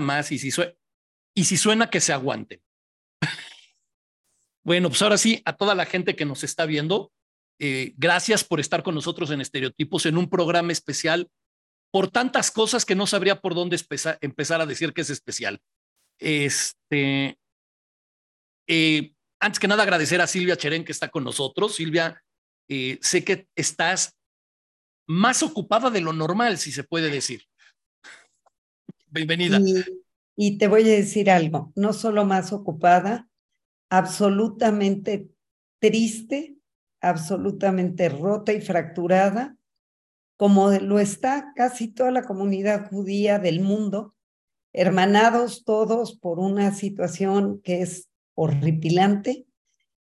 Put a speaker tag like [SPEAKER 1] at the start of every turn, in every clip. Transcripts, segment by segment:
[SPEAKER 1] más y si, suena que se aguante. bueno, pues ahora sí, a toda la gente que nos está viendo, eh, gracias por estar con nosotros en Estereotipos en un programa especial por tantas cosas que no sabría por dónde empezar, a decir que es especial. Este, eh, antes que nada, agradecer a Silvia Cherén que está con nosotros. Silvia, eh, sé que estás más ocupada de lo normal, si se puede decir. Bienvenida.
[SPEAKER 2] Y, te voy a decir algo, no solo más ocupada, absolutamente triste, absolutamente rota y fracturada, como lo está casi toda la comunidad judía del mundo, hermanados todos por una situación que es horripilante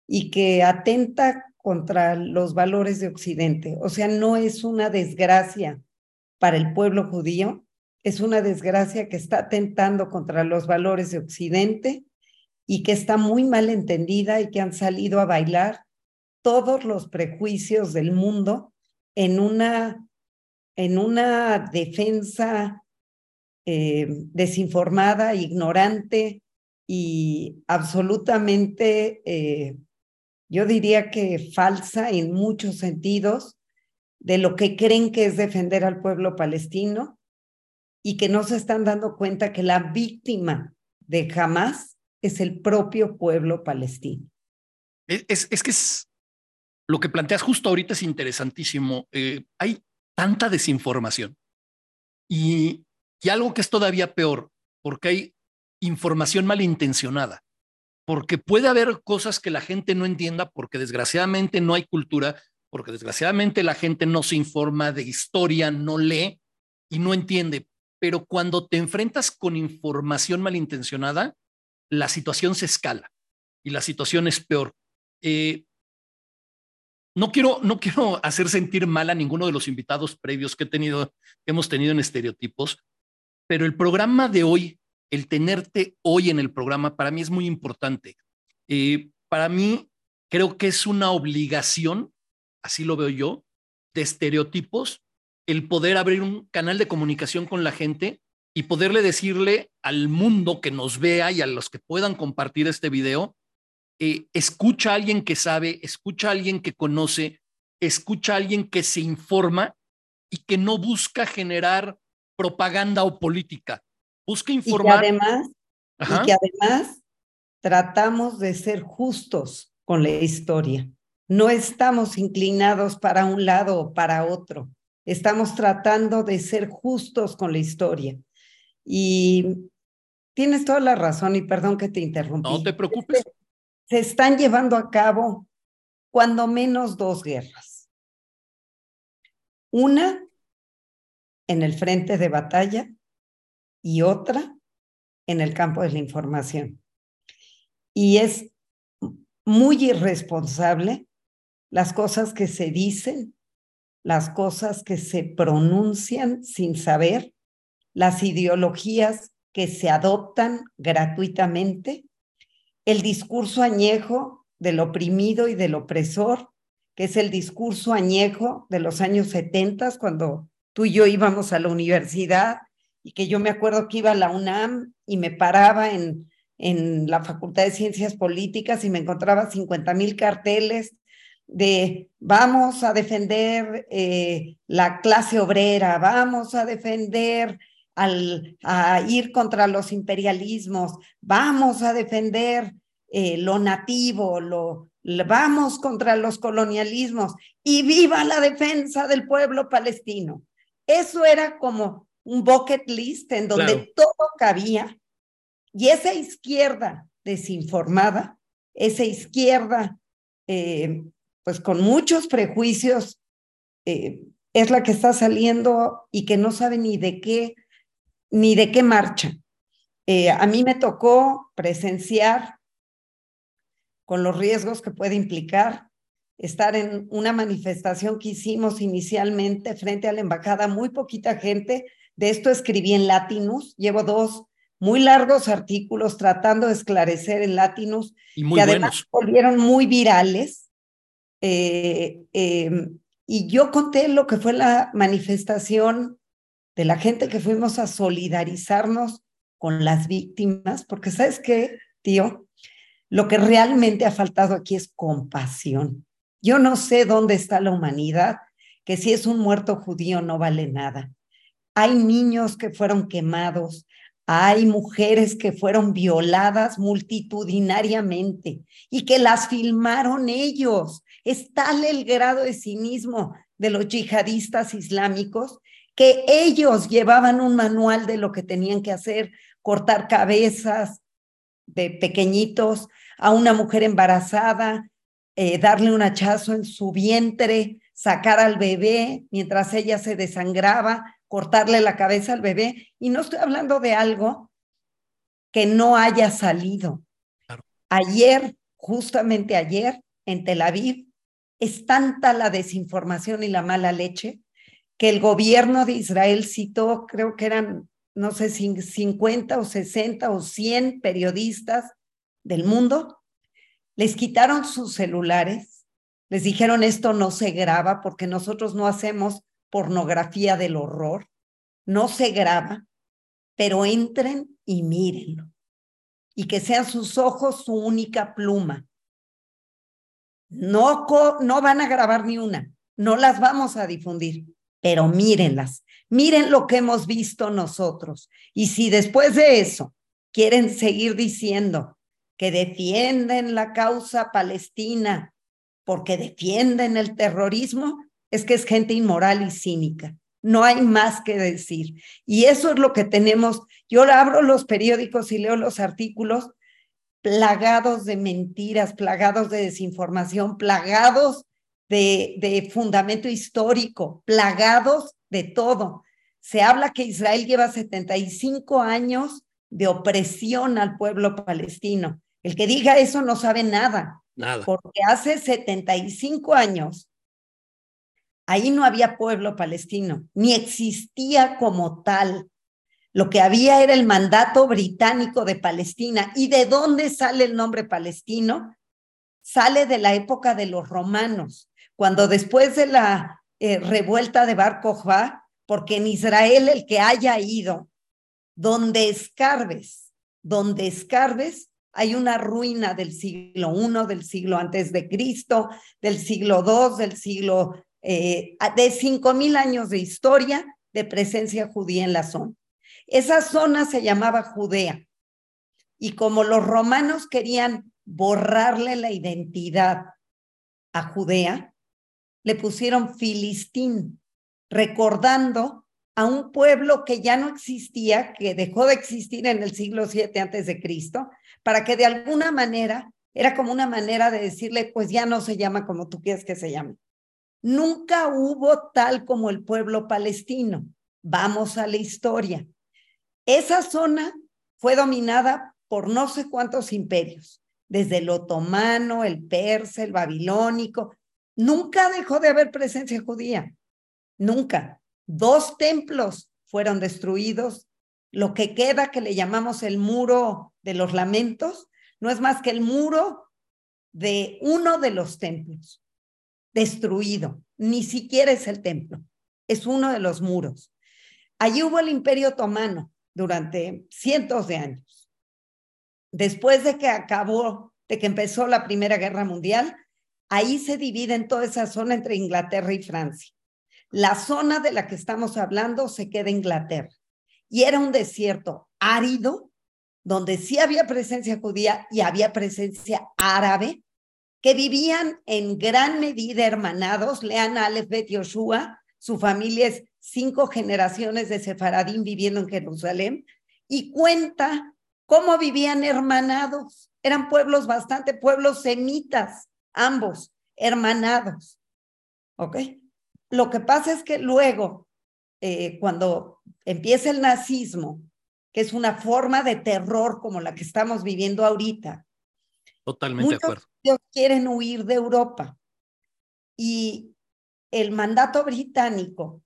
[SPEAKER 2] y que atenta contra los valores de Occidente. O sea, no es una desgracia para el pueblo judío, es una desgracia que está atentando contra los valores de Occidente y que está muy mal entendida y que han salido a bailar todos los prejuicios del mundo en una, en una defensa eh, desinformada, ignorante y absolutamente eh, yo diría que falsa en muchos sentidos de lo que creen que es defender al pueblo palestino y que no se están dando cuenta que la víctima de Hamas es el propio pueblo palestino.
[SPEAKER 1] Es, es, que es, lo que planteas justo ahorita es interesantísimo. Eh, hay tanta desinformación y, y algo que es todavía peor, porque hay información malintencionada porque puede haber cosas que la gente no entienda, porque desgraciadamente no hay cultura, porque desgraciadamente la gente no se informa de historia, no lee y no entiende. Pero cuando te enfrentas con información malintencionada, la situación se escala y la situación es peor. Eh, no quiero, no quiero hacer sentir mal a ninguno de los invitados previos que he tenido, que hemos tenido en estereotipos, pero el programa de hoy el tenerte hoy en el programa para mí es muy importante. Eh, para mí creo que es una obligación, así lo veo yo, de estereotipos, el poder abrir un canal de comunicación con la gente y poderle decirle al mundo que nos vea y a los que puedan compartir este video, eh, escucha a alguien que sabe, escucha a alguien que conoce, escucha a alguien que se informa y que no busca generar propaganda o política. Busca informar.
[SPEAKER 2] Y que además, y que además tratamos de ser justos con la historia. No estamos inclinados para un lado o para otro. Estamos tratando de ser justos con la historia. Y tienes toda la razón y perdón que te interrumpí.
[SPEAKER 1] No te preocupes.
[SPEAKER 2] Se, están llevando a cabo cuando menos dos guerras. Una en el frente de batalla y otra en el campo de la información. Y es muy irresponsable las cosas que se dicen, las cosas que se pronuncian sin saber, las ideologías que se adoptan gratuitamente, el discurso añejo del oprimido y del opresor, que es el discurso añejo de los años 70, cuando tú y yo íbamos a la universidad y que yo me acuerdo que iba a la UNAM y me paraba en, en la Facultad de Ciencias Políticas y me encontraba 50 mil carteles de vamos a defender eh, la clase obrera, vamos a defender al, a ir contra los imperialismos, vamos a defender eh, lo nativo, lo, vamos contra los colonialismos y viva la defensa del pueblo palestino. Eso era como un bucket list en donde todo cabía. Y esa izquierda desinformada, esa izquierda, eh, pues con muchos prejuicios, eh, es la que está saliendo y que no sabe ni de qué, ni de qué marcha. Eh, a mí me tocó presenciar con los riesgos que puede implicar estar en una manifestación que hicimos inicialmente frente a la embajada, muy poquita gente, de esto escribí en Latinus, llevo dos muy largos artículos tratando de esclarecer en Latinus,
[SPEAKER 1] y muy
[SPEAKER 2] que
[SPEAKER 1] además
[SPEAKER 2] volvieron muy virales. Eh, em, y yo conté lo que fue la manifestación de la gente que fuimos a solidarizarnos con las víctimas, porque sabes qué, tío, lo que realmente ha faltado aquí es compasión. Yo no sé dónde está la humanidad, que si es un muerto judío no vale nada. Hay niños que fueron quemados, hay mujeres que fueron violadas multitudinariamente y que las filmaron ellos. Es tal el grado de cinismo de los yihadistas islámicos que ellos llevaban un manual de lo que tenían que hacer, cortar cabezas de pequeñitos a una mujer embarazada, eh, darle un hachazo en su vientre, sacar al bebé mientras ella se desangraba, cortarle la cabeza al bebé. Y no estoy hablando de algo que no haya salido. Ayer, justamente ayer, en Tel Aviv, es tanta la desinformación y la mala leche que el gobierno de Israel citó, creo que eran, no sé, 50 o 60 o 100 periodistas del mundo, les quitaron sus celulares, les dijeron esto no se graba porque nosotros no hacemos pornografía del horror, no se graba, pero entren y mírenlo. Y que sean sus ojos su única pluma. No, no van a grabar ni una, no las vamos a difundir, pero mírenlas, miren lo que hemos visto nosotros. Y si después de eso quieren seguir diciendo que defienden la causa palestina porque defienden el terrorismo, es que es gente inmoral y cínica. No hay más que decir. Y eso es lo que tenemos. Yo abro los periódicos y leo los artículos plagados de mentiras, plagados de desinformación, plagados de, de fundamento histórico, plagados de todo. Se habla que Israel lleva 75 años de opresión al pueblo palestino. El que diga eso no sabe nada.
[SPEAKER 1] Nada.
[SPEAKER 2] Porque hace 75 años ahí no había pueblo palestino, ni existía como tal. Lo que había era el mandato británico de Palestina. ¿Y de dónde sale el nombre palestino? Sale de la época de los romanos, cuando después de la eh, revuelta de Bar Kokhba, porque en Israel el que haya ido, donde escarbes, donde escarbes, hay una ruina del siglo I, del siglo antes de Cristo, del siglo II, del siglo eh, de cinco mil años de historia de presencia judía en la zona. Esa zona se llamaba Judea. Y como los romanos querían borrarle la identidad a Judea, le pusieron Filistín, recordando a un pueblo que ya no existía, que dejó de existir en el siglo VII antes de Cristo, para que de alguna manera era como una manera de decirle, pues ya no se llama como tú quieres que se llame. Nunca hubo tal como el pueblo palestino. Vamos a la historia. Esa zona fue dominada por no sé cuántos imperios, desde el otomano, el persa, el babilónico. Nunca dejó de haber presencia judía. Nunca. Dos templos fueron destruidos. Lo que queda, que le llamamos el muro de los lamentos, no es más que el muro de uno de los templos destruido. Ni siquiera es el templo, es uno de los muros. Allí hubo el imperio otomano durante cientos de años. Después de que acabó, de que empezó la Primera Guerra Mundial, ahí se divide en toda esa zona entre Inglaterra y Francia. La zona de la que estamos hablando se queda Inglaterra. Y era un desierto árido, donde sí había presencia judía y había presencia árabe, que vivían en gran medida hermanados. Lean a Aleph Bet Yoshua, su familia es cinco generaciones de sefaradín viviendo en Jerusalén, y cuenta cómo vivían hermanados. Eran pueblos bastante, pueblos semitas, ambos, hermanados. ¿Ok? Lo que pasa es que luego, eh, cuando empieza el nazismo, que es una forma de terror como la que estamos viviendo ahorita,
[SPEAKER 1] Totalmente de acuerdo.
[SPEAKER 2] Ellos quieren huir de Europa y el mandato británico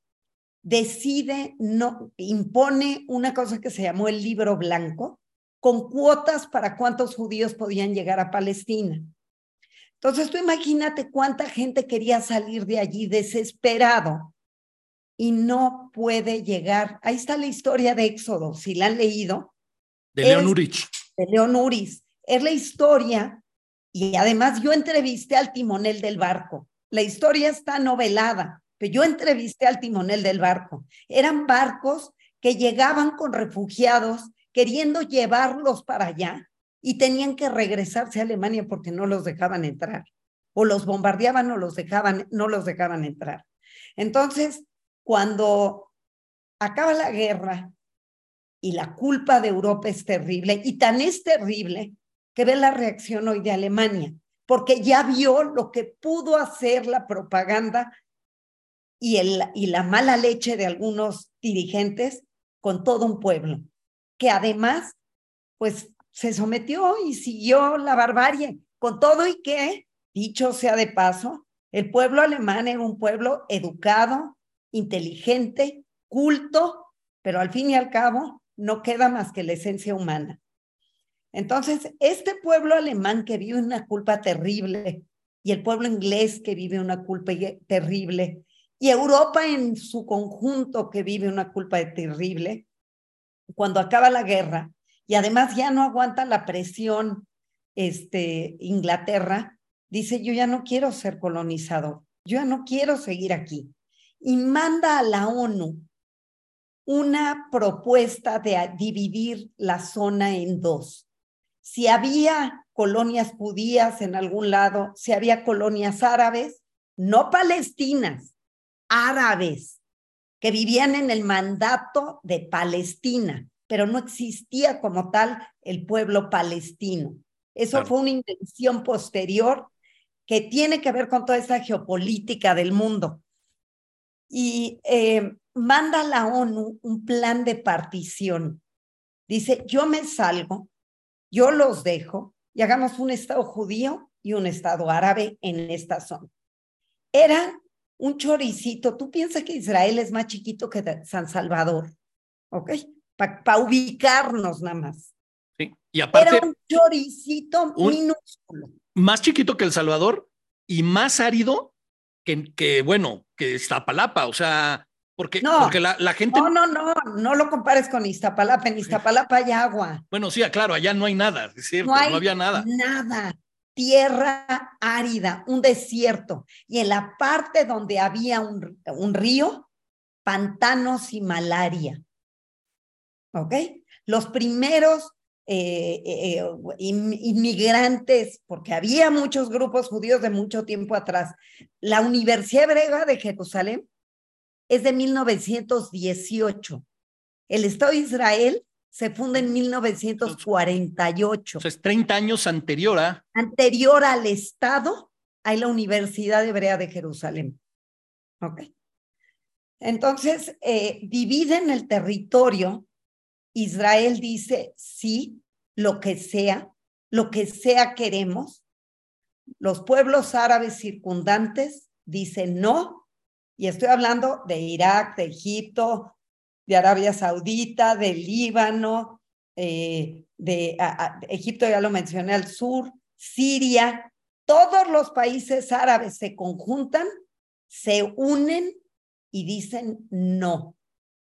[SPEAKER 2] decide, no, impone una cosa que se llamó el libro blanco, con cuotas para cuántos judíos podían llegar a Palestina. Entonces tú imagínate cuánta gente quería salir de allí desesperado y no puede llegar. Ahí está la historia de Éxodo, si la han leído,
[SPEAKER 1] De León Urich.
[SPEAKER 2] De León Uris. Es la historia, y además yo entrevisté al timonel del barco. La historia está novelada, pero yo entrevisté al timonel del barco. Eran barcos que llegaban con refugiados queriendo llevarlos para allá y tenían que regresarse a Alemania porque no los dejaban entrar. O los bombardeaban o los dejaban, no los dejaban entrar. Entonces, cuando acaba la guerra y la culpa de Europa es terrible, y tan es terrible que ve la reacción hoy de Alemania, porque ya vio lo que pudo hacer la propaganda y, el, y la mala leche de algunos dirigentes con todo un pueblo, que además, pues se sometió y siguió la barbarie, con todo y que, dicho sea de paso, el pueblo alemán era un pueblo educado, inteligente, culto, pero al fin y al cabo no queda más que la esencia humana. Entonces, este pueblo alemán que vive una culpa terrible y el pueblo inglés que vive una culpa terrible y Europa en su conjunto que vive una culpa terrible, cuando acaba la guerra y además ya no aguanta la presión este, Inglaterra, dice, yo ya no quiero ser colonizador, yo ya no quiero seguir aquí. Y manda a la ONU una propuesta de dividir la zona en dos. Si había colonias judías en algún lado, si había colonias árabes, no palestinas, árabes, que vivían en el mandato de Palestina, pero no existía como tal el pueblo palestino. Eso fue una invención posterior que tiene que ver con toda esa geopolítica del mundo. Y eh, manda a la ONU un plan de partición. Dice, yo me salgo, yo los dejo y hagamos un Estado judío y un Estado árabe en esta zona. Era un choricito. Tú piensas que Israel es más chiquito que San Salvador, ¿ok? Para ubicarnos nada más.
[SPEAKER 1] Sí, y aparte.
[SPEAKER 2] Era un choricito minúsculo.
[SPEAKER 1] Más chiquito que El Salvador y más árido que, que bueno, que Iztapalapa, o sea, porque,
[SPEAKER 2] no,
[SPEAKER 1] porque la, la, gente.
[SPEAKER 2] No, no, no, no lo compares con Iztapalapa. En Iztapalapa hay agua.
[SPEAKER 1] Bueno, sí, claro, allá no hay nada, es cierto, no, no había nada.
[SPEAKER 2] Nada tierra árida, un desierto, y en la parte donde había un, un río, pantanos y malaria. ¿Ok? Los primeros eh, eh, inmigrantes, porque había muchos grupos judíos de mucho tiempo atrás. La Universidad Hebrea de Jerusalén es de 1918. El Estado de Israel se funda en 1948.
[SPEAKER 1] es 30 años anterior a...
[SPEAKER 2] Anterior al Estado, hay la Universidad Hebrea de Jerusalén. Ok. Entonces, eh, dividen el territorio. Israel dice, sí, lo que sea, lo que sea queremos. Los pueblos árabes circundantes dicen no. Y estoy hablando de Irak, de Egipto, de Arabia Saudita, de Líbano, eh, de Egipto, ya lo mencioné al sur, Siria, todos los países árabes se conjuntan, se unen y dicen no.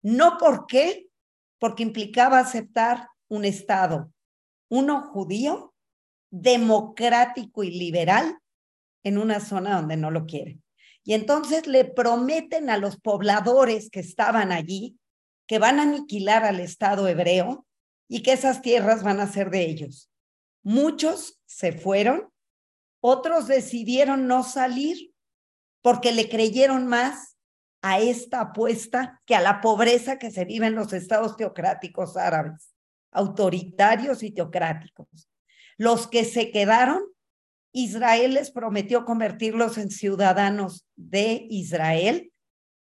[SPEAKER 2] No por qué, porque implicaba aceptar un Estado, uno judío, democrático y liberal, en una zona donde no lo quieren. Y entonces le prometen a los pobladores que estaban allí que van a aniquilar al Estado hebreo y que esas tierras van a ser de ellos. Muchos se fueron, otros decidieron no salir porque le creyeron más a esta apuesta que a la pobreza que se vive en los estados teocráticos árabes, autoritarios y teocráticos. Los que se quedaron, Israel les prometió convertirlos en ciudadanos de Israel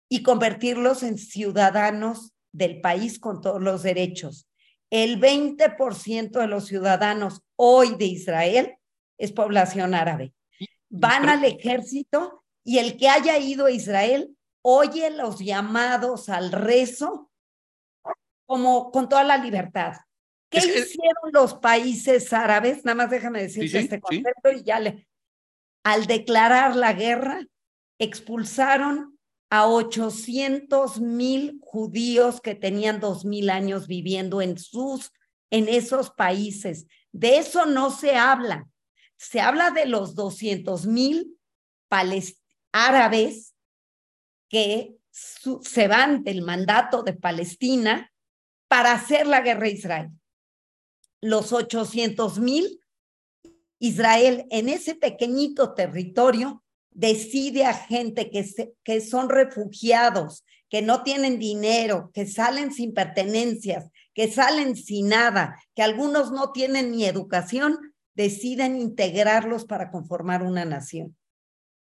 [SPEAKER 2] y convertirlos en ciudadanos del país con todos los derechos. El 20% de los ciudadanos hoy de Israel es población árabe. Van al ejército y el que haya ido a Israel oye los llamados al rezo como con toda la libertad. ¿Qué hicieron los países árabes? Nada más déjame decirte este concepto y ya le. Al declarar la guerra, expulsaron a 800 mil judíos que tenían dos mil años viviendo en sus en esos países. De eso no se habla. Se habla de los 200 mil árabes que se van del mandato de Palestina para hacer la guerra a Israel. Los 800 mil, Israel en ese pequeñito territorio decide a gente que, que son refugiados, que no tienen dinero, que salen sin pertenencias, que salen sin nada, que algunos no tienen ni educación, deciden integrarlos para conformar una nación.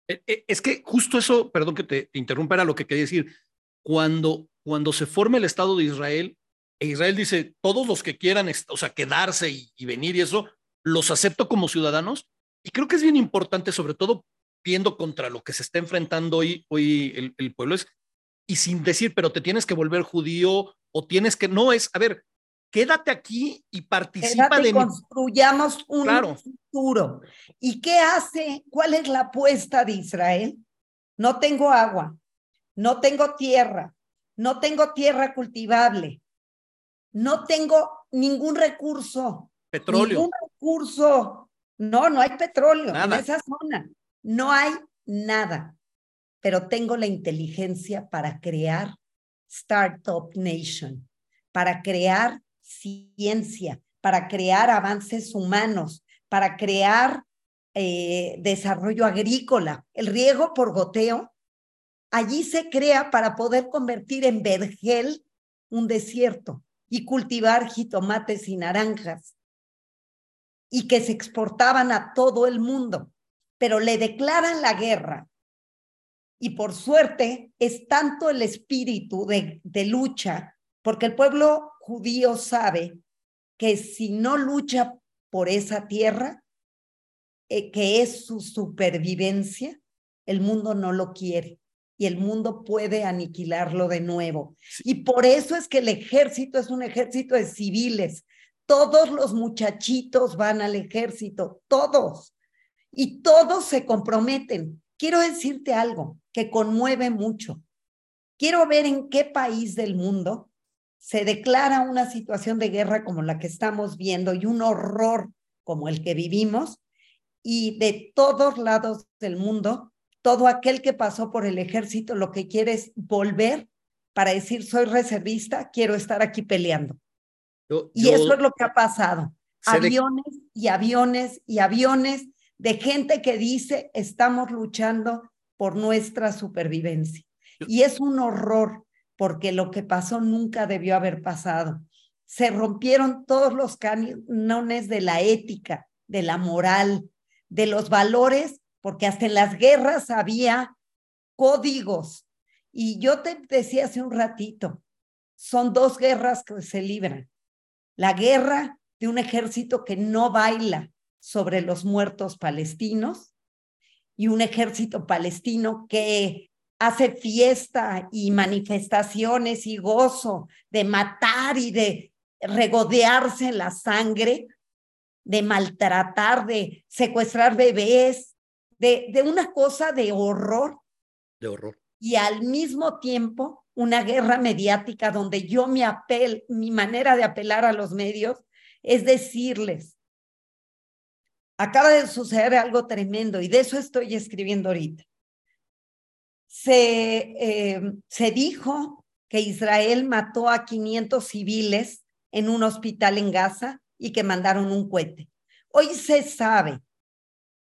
[SPEAKER 1] E, e, es que justo eso, perdón que te interrumpa, era lo que quería decir. Cuando, cuando se forma el Estado de Israel, e Israel dice, todos los que quieran, o sea, quedarse y, venir y eso, los acepto como ciudadanos. Y creo que es bien importante, sobre todo viendo contra lo que se está enfrentando hoy, hoy el, el pueblo, es, y sin decir, pero te tienes que volver judío o tienes que, no es, a ver, quédate aquí y participa de
[SPEAKER 2] construyamos un futuro. ¿Y qué hace? ¿Cuál es la apuesta de Israel? No tengo agua, no tengo tierra, no tengo tierra cultivable, no tengo ningún recurso.
[SPEAKER 1] Petróleo.
[SPEAKER 2] Ningún recurso. No, no hay petróleo en esa zona. No hay nada. Pero tengo la inteligencia para crear Startup Nation, para crear ciencia, para crear avances humanos, para crear eh, desarrollo agrícola. El riego por goteo, allí se crea para poder convertir en vergel un desierto y cultivar jitomates y naranjas y que se exportaban a todo el mundo, pero le declaran la guerra. Y por suerte es tanto el espíritu de, de lucha, porque el pueblo judío sabe que si no lucha por esa tierra, eh, que es su supervivencia, el mundo no lo quiere y el mundo puede aniquilarlo de nuevo. Y por eso es que el ejército es un ejército de civiles. Todos los muchachitos van al ejército, todos. Y todos se comprometen. Quiero decirte algo que conmueve mucho. Quiero ver en qué país del mundo se declara una situación de guerra como la que estamos viendo y un horror como el que vivimos, y de todos lados del mundo, todo aquel que pasó por el ejército lo que quiere es volver para decir, soy reservista, quiero estar aquí peleando. y eso es lo que ha pasado. Aviones y aviones y aviones de gente que dice, estamos luchando por nuestra supervivencia. Y es un horror porque lo que pasó nunca debió haber pasado. Se rompieron todos los cánones de la ética, de la moral, de los valores, porque hasta en las guerras había códigos. Y yo te decía hace un ratito, son dos guerras que se libran. La guerra de un ejército que no baila sobre los muertos palestinos y un ejército palestino que hace fiesta y manifestaciones y gozo de matar y de regodearse en la sangre, de maltratar, de secuestrar bebés, de, de una cosa de horror.
[SPEAKER 1] De horror.
[SPEAKER 2] Y al mismo tiempo una guerra mediática donde yo mi apel, mi manera de apelar a los medios es decirles, acaba de suceder algo tremendo y de eso estoy escribiendo ahorita se, eh, se dijo que Israel mató a 500 civiles en un hospital en Gaza y que mandaron un cohete. Hoy se sabe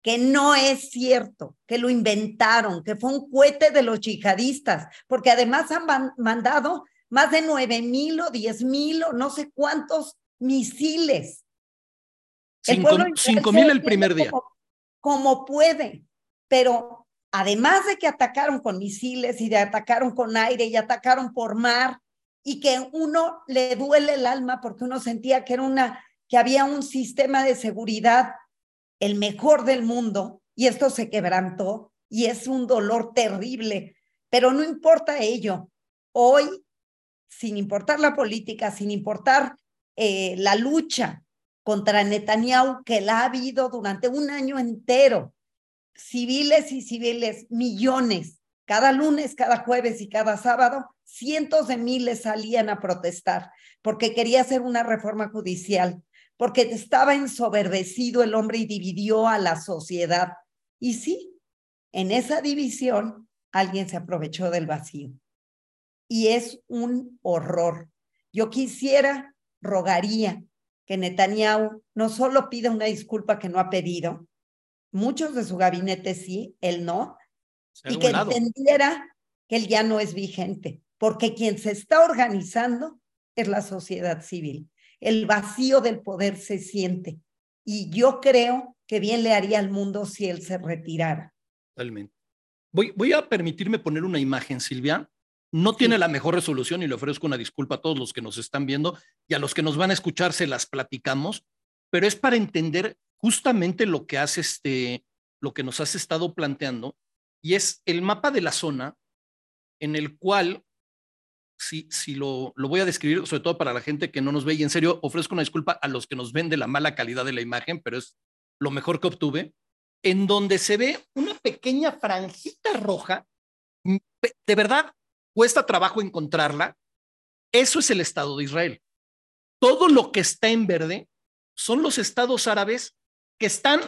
[SPEAKER 2] que no es cierto, que lo inventaron, que fue un cohete de los yihadistas, porque además han mandado más de nueve mil o diez mil o no sé cuántos misiles.
[SPEAKER 1] Cinco mil el primer día.
[SPEAKER 2] como puede, pero además de que atacaron con misiles y de atacaron con aire y atacaron por mar y que uno le duele el alma porque uno sentía que era una que había un sistema de seguridad el mejor del mundo y esto se quebrantó y es un dolor terrible, pero no importa ello. Hoy, sin importar la política, sin importar eh, la lucha contra Netanyahu que la ha habido durante un año entero, civiles y civiles, millones, cada lunes, cada jueves y cada sábado, cientos de miles salían a protestar porque quería hacer una reforma judicial, porque estaba ensoberbecido el hombre y dividió a la sociedad. Y sí, en esa división alguien se aprovechó del vacío. Y es un horror. Yo quisiera, rogaría que Netanyahu no solo pida una disculpa que no ha pedido, muchos de su gabinete sí, él no, y que entendiera que él ya no es vigente, porque quien se está organizando es la sociedad civil. El vacío del poder se siente y yo creo que bien le haría al mundo si él se retirara.
[SPEAKER 1] Totalmente. Voy, voy a permitirme poner una imagen, Silvia. No tiene la mejor resolución y le ofrezco una disculpa a todos los que nos están viendo y a los que nos van a escuchar se las platicamos, pero es para entender justamente lo que hace este, lo que nos has estado planteando y es el mapa de la zona en el cual, si, si lo, lo voy a describir, sobre todo para la gente que no nos ve, y en serio ofrezco una disculpa a los que nos ven de la mala calidad de la imagen, pero es lo mejor que obtuve, en donde se ve una pequeña franjita roja, mm, de verdad cuesta trabajo encontrarla, eso es el Estado de Israel. Todo lo que está en verde son los estados árabes que están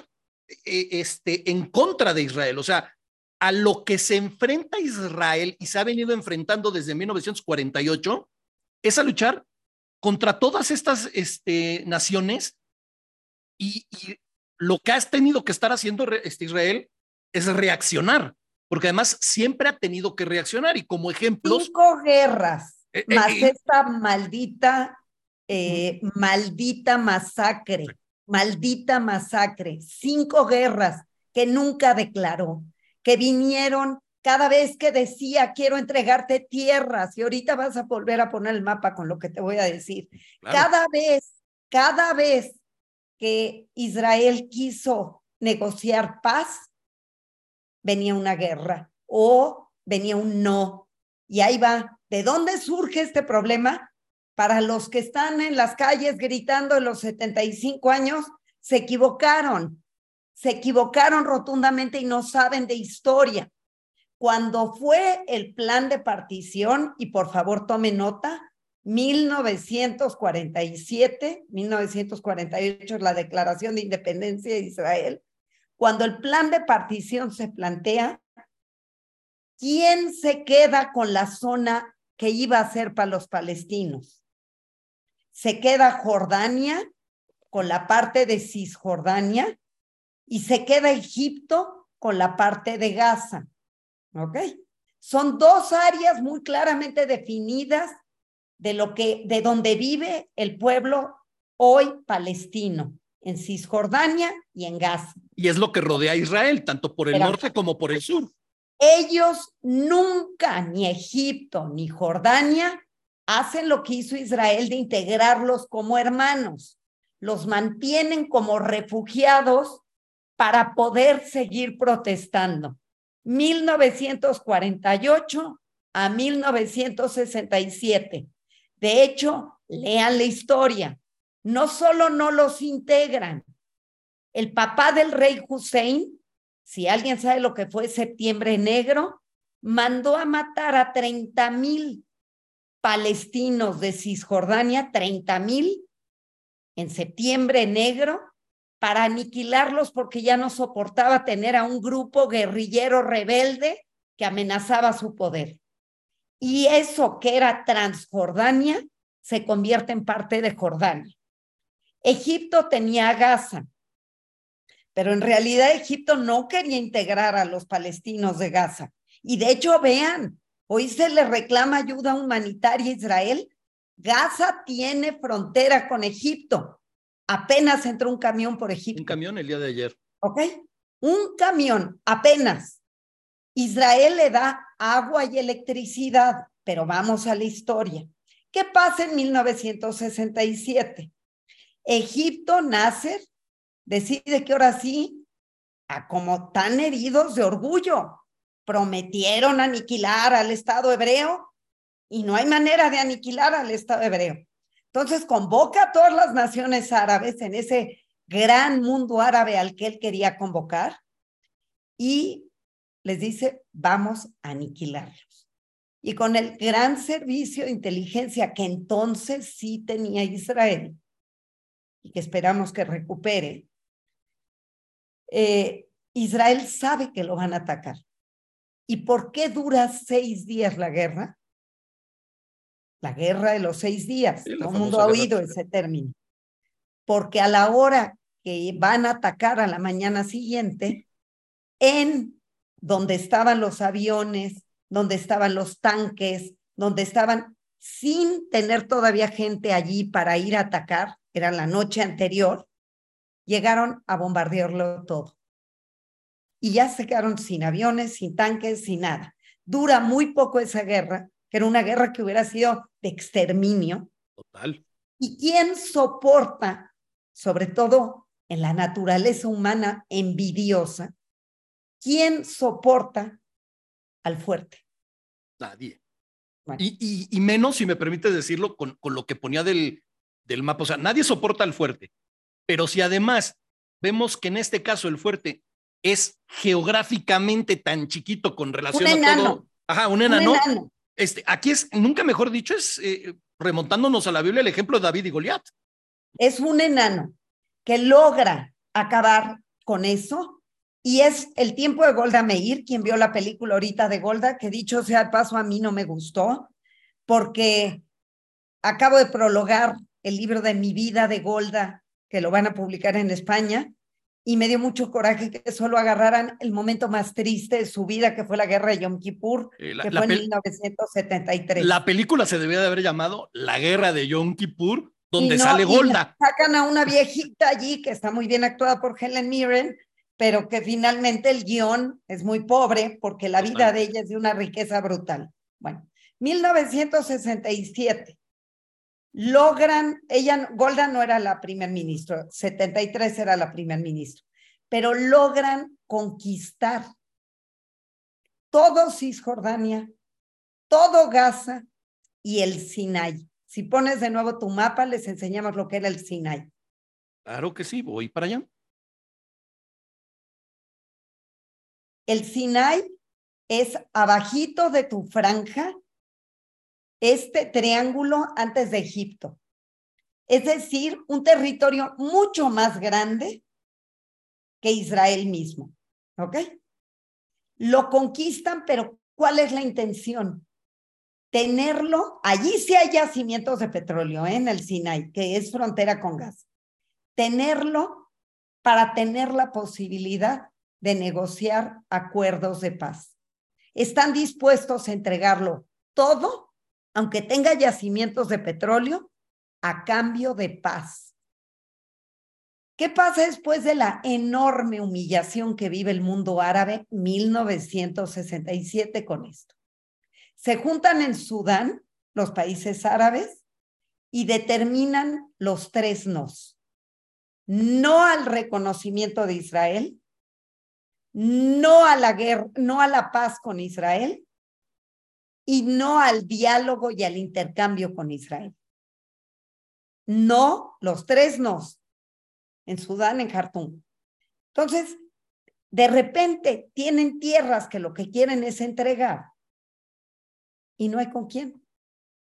[SPEAKER 1] eh, este, en contra de Israel. O sea, a lo que se enfrenta Israel y se ha venido enfrentando desde 1948 es a luchar contra todas estas este, naciones y, lo que ha tenido que estar haciendo este Israel es reaccionar, porque además siempre ha tenido que reaccionar y como ejemplos...
[SPEAKER 2] Cinco guerras, eh, eh, más esta maldita, maldita masacre maldita masacre, cinco guerras que nunca declaró, que vinieron cada vez que decía quiero entregarte tierras y ahorita vas a volver a poner el mapa con lo que te voy a decir. Cada vez, cada vez que Israel quiso negociar paz, venía una guerra o venía un no. Y ahí va. ¿De dónde surge este problema? para los que están en las calles gritando en los 75 años, se equivocaron, se equivocaron rotundamente y no saben de historia. Cuando fue el plan de partición, y por favor tome nota, 1947, 1948 es la Declaración de Independencia de Israel, cuando el plan de partición se plantea, ¿quién se queda con la zona que iba a ser para los palestinos? se queda Jordania con la parte de Cisjordania y se queda Egipto con la parte de Gaza. ¿Ok? Son dos áreas muy claramente definidas de lo que, de donde vive el pueblo hoy palestino, en Cisjordania y en Gaza.
[SPEAKER 1] Y es lo que rodea a Israel, tanto por el norte como por el sur.
[SPEAKER 2] Ellos nunca, ni Egipto ni Jordania, hacen lo que hizo Israel de integrarlos como hermanos, los mantienen como refugiados para poder seguir protestando. 1948 a 1967. De hecho, lean la historia. No solo no los integran, el papá del rey Hussein, si alguien sabe lo que fue septiembre negro, mandó a matar a 30 mil palestinos de Cisjordania, 30 mil en septiembre negro, para aniquilarlos porque ya no soportaba tener a un grupo guerrillero rebelde que amenazaba su poder. Y eso que era Transjordania se convierte en parte de Jordania. Egipto tenía Gaza, pero en realidad Egipto no quería integrar a los palestinos de Gaza. Y de hecho, vean, Hoy se le reclama ayuda humanitaria a Israel. Gaza tiene frontera con Egipto. Apenas entró un camión por Egipto.
[SPEAKER 1] Un camión el día de ayer.
[SPEAKER 2] ¿Ok? Un camión, apenas. Israel le da agua y electricidad, pero vamos a la historia. ¿Qué pasa en 1967? Egipto, Nasser, decide que ahora sí, a como tan heridos de orgullo, prometieron aniquilar al Estado hebreo y no hay manera de aniquilar al Estado hebreo. Entonces convoca a todas las naciones árabes en ese gran mundo árabe al que él quería convocar y les dice, vamos a aniquilarlos. y con el gran servicio de inteligencia que entonces sí tenía Israel y que esperamos que recupere, eh, Israel sabe que lo van a atacar. ¿Y por qué dura seis días la guerra? La guerra de los seis días. Todo el mundo ha oído ese término. Porque a la hora que van a atacar a la mañana siguiente, en donde estaban los aviones, donde estaban los tanques, donde estaban sin tener todavía gente allí para ir a atacar, era la noche anterior, llegaron a bombardearlo todo. Y ya se quedaron sin aviones, sin tanques, sin nada. Dura muy poco esa guerra, que era una guerra que hubiera sido de exterminio.
[SPEAKER 1] Total.
[SPEAKER 2] ¿Y quién soporta, sobre todo en la naturaleza humana envidiosa, quién soporta al fuerte?
[SPEAKER 1] Nadie. Y, y, menos, si me permites decirlo, con, con lo que ponía del, del mapa. O sea, nadie soporta al fuerte. Pero si además vemos que en este caso el fuerte es geográficamente tan chiquito con relación a todo. Ajá, un enano. Este, aquí es, nunca mejor dicho, es eh, remontándonos a la Biblia el ejemplo de David y Goliat.
[SPEAKER 2] Es un enano que logra acabar con eso y es el tiempo de Golda Meir, quien vio la película ahorita de Golda, que dicho sea de paso, a mí no me gustó, porque acabo de prologar el libro de mi vida de Golda, que lo van a publicar en España, y me dio mucho coraje que solo agarraran el momento más triste de su vida, que fue la guerra de Yom Kippur, eh, que fue en 1973.
[SPEAKER 1] La película se debía de haber llamado La guerra de Yom Kippur, donde sale Golda.
[SPEAKER 2] sacan a una viejita allí que está muy bien actuada por Helen Mirren, pero que finalmente el guion es muy pobre porque la vida de ella es de una riqueza brutal. Bueno, 1967 logran, ella, Golda no era la primer ministro, 73 era la primer ministro, pero logran conquistar todo Cisjordania, todo Gaza y el Sinai. Si pones de nuevo tu mapa, les enseñamos lo que era el Sinai.
[SPEAKER 1] Claro que sí, voy para allá.
[SPEAKER 2] El Sinai es abajito de tu franja este triángulo antes de Egipto. Es decir, un territorio mucho más grande que Israel mismo. ¿Ok? Lo conquistan, pero ¿cuál es la intención? Tenerlo, allí sí hay yacimientos de petróleo ¿eh? en el Sinai, que es frontera con gas. Tenerlo para tener la posibilidad de negociar acuerdos de paz. Están dispuestos a entregarlo todo aunque tenga yacimientos de petróleo, a cambio de paz. ¿Qué pasa después de la enorme humillación que vive el mundo árabe 1967 con esto? Se juntan en Sudán los países árabes y determinan los tres nos. No al reconocimiento de Israel, no a la guerra, no a la paz con Israel y no al diálogo y al intercambio con Israel. No, los tres no. En Sudán, en Jartum. Entonces, de repente tienen tierras que lo que quieren es entregar y no hay con quién.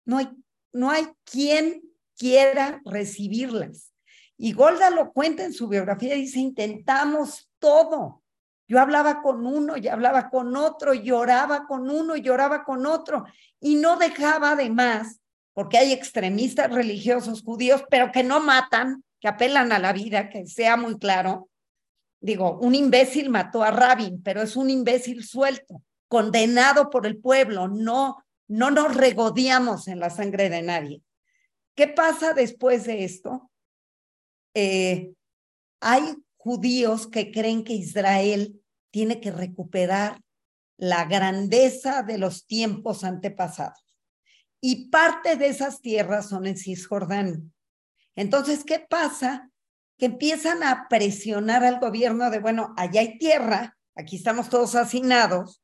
[SPEAKER 2] No hay, no hay quien quiera recibirlas. Y Golda lo cuenta en su biografía, dice, intentamos todo, yo hablaba con uno y hablaba con otro, lloraba con uno y lloraba con otro, y no dejaba de más, porque hay extremistas religiosos judíos, pero que no matan, que apelan a la vida, que sea muy claro. Digo, un imbécil mató a Rabin, pero es un imbécil suelto, condenado por el pueblo, no, no nos regodeamos en la sangre de nadie. ¿Qué pasa después de esto? Eh, hay judíos que creen que Israel tiene que recuperar la grandeza de los tiempos antepasados. Y parte de esas tierras son en Cisjordania. Entonces, ¿qué pasa? Que empiezan a presionar al gobierno de, bueno, allá hay tierra, aquí estamos todos hacinados,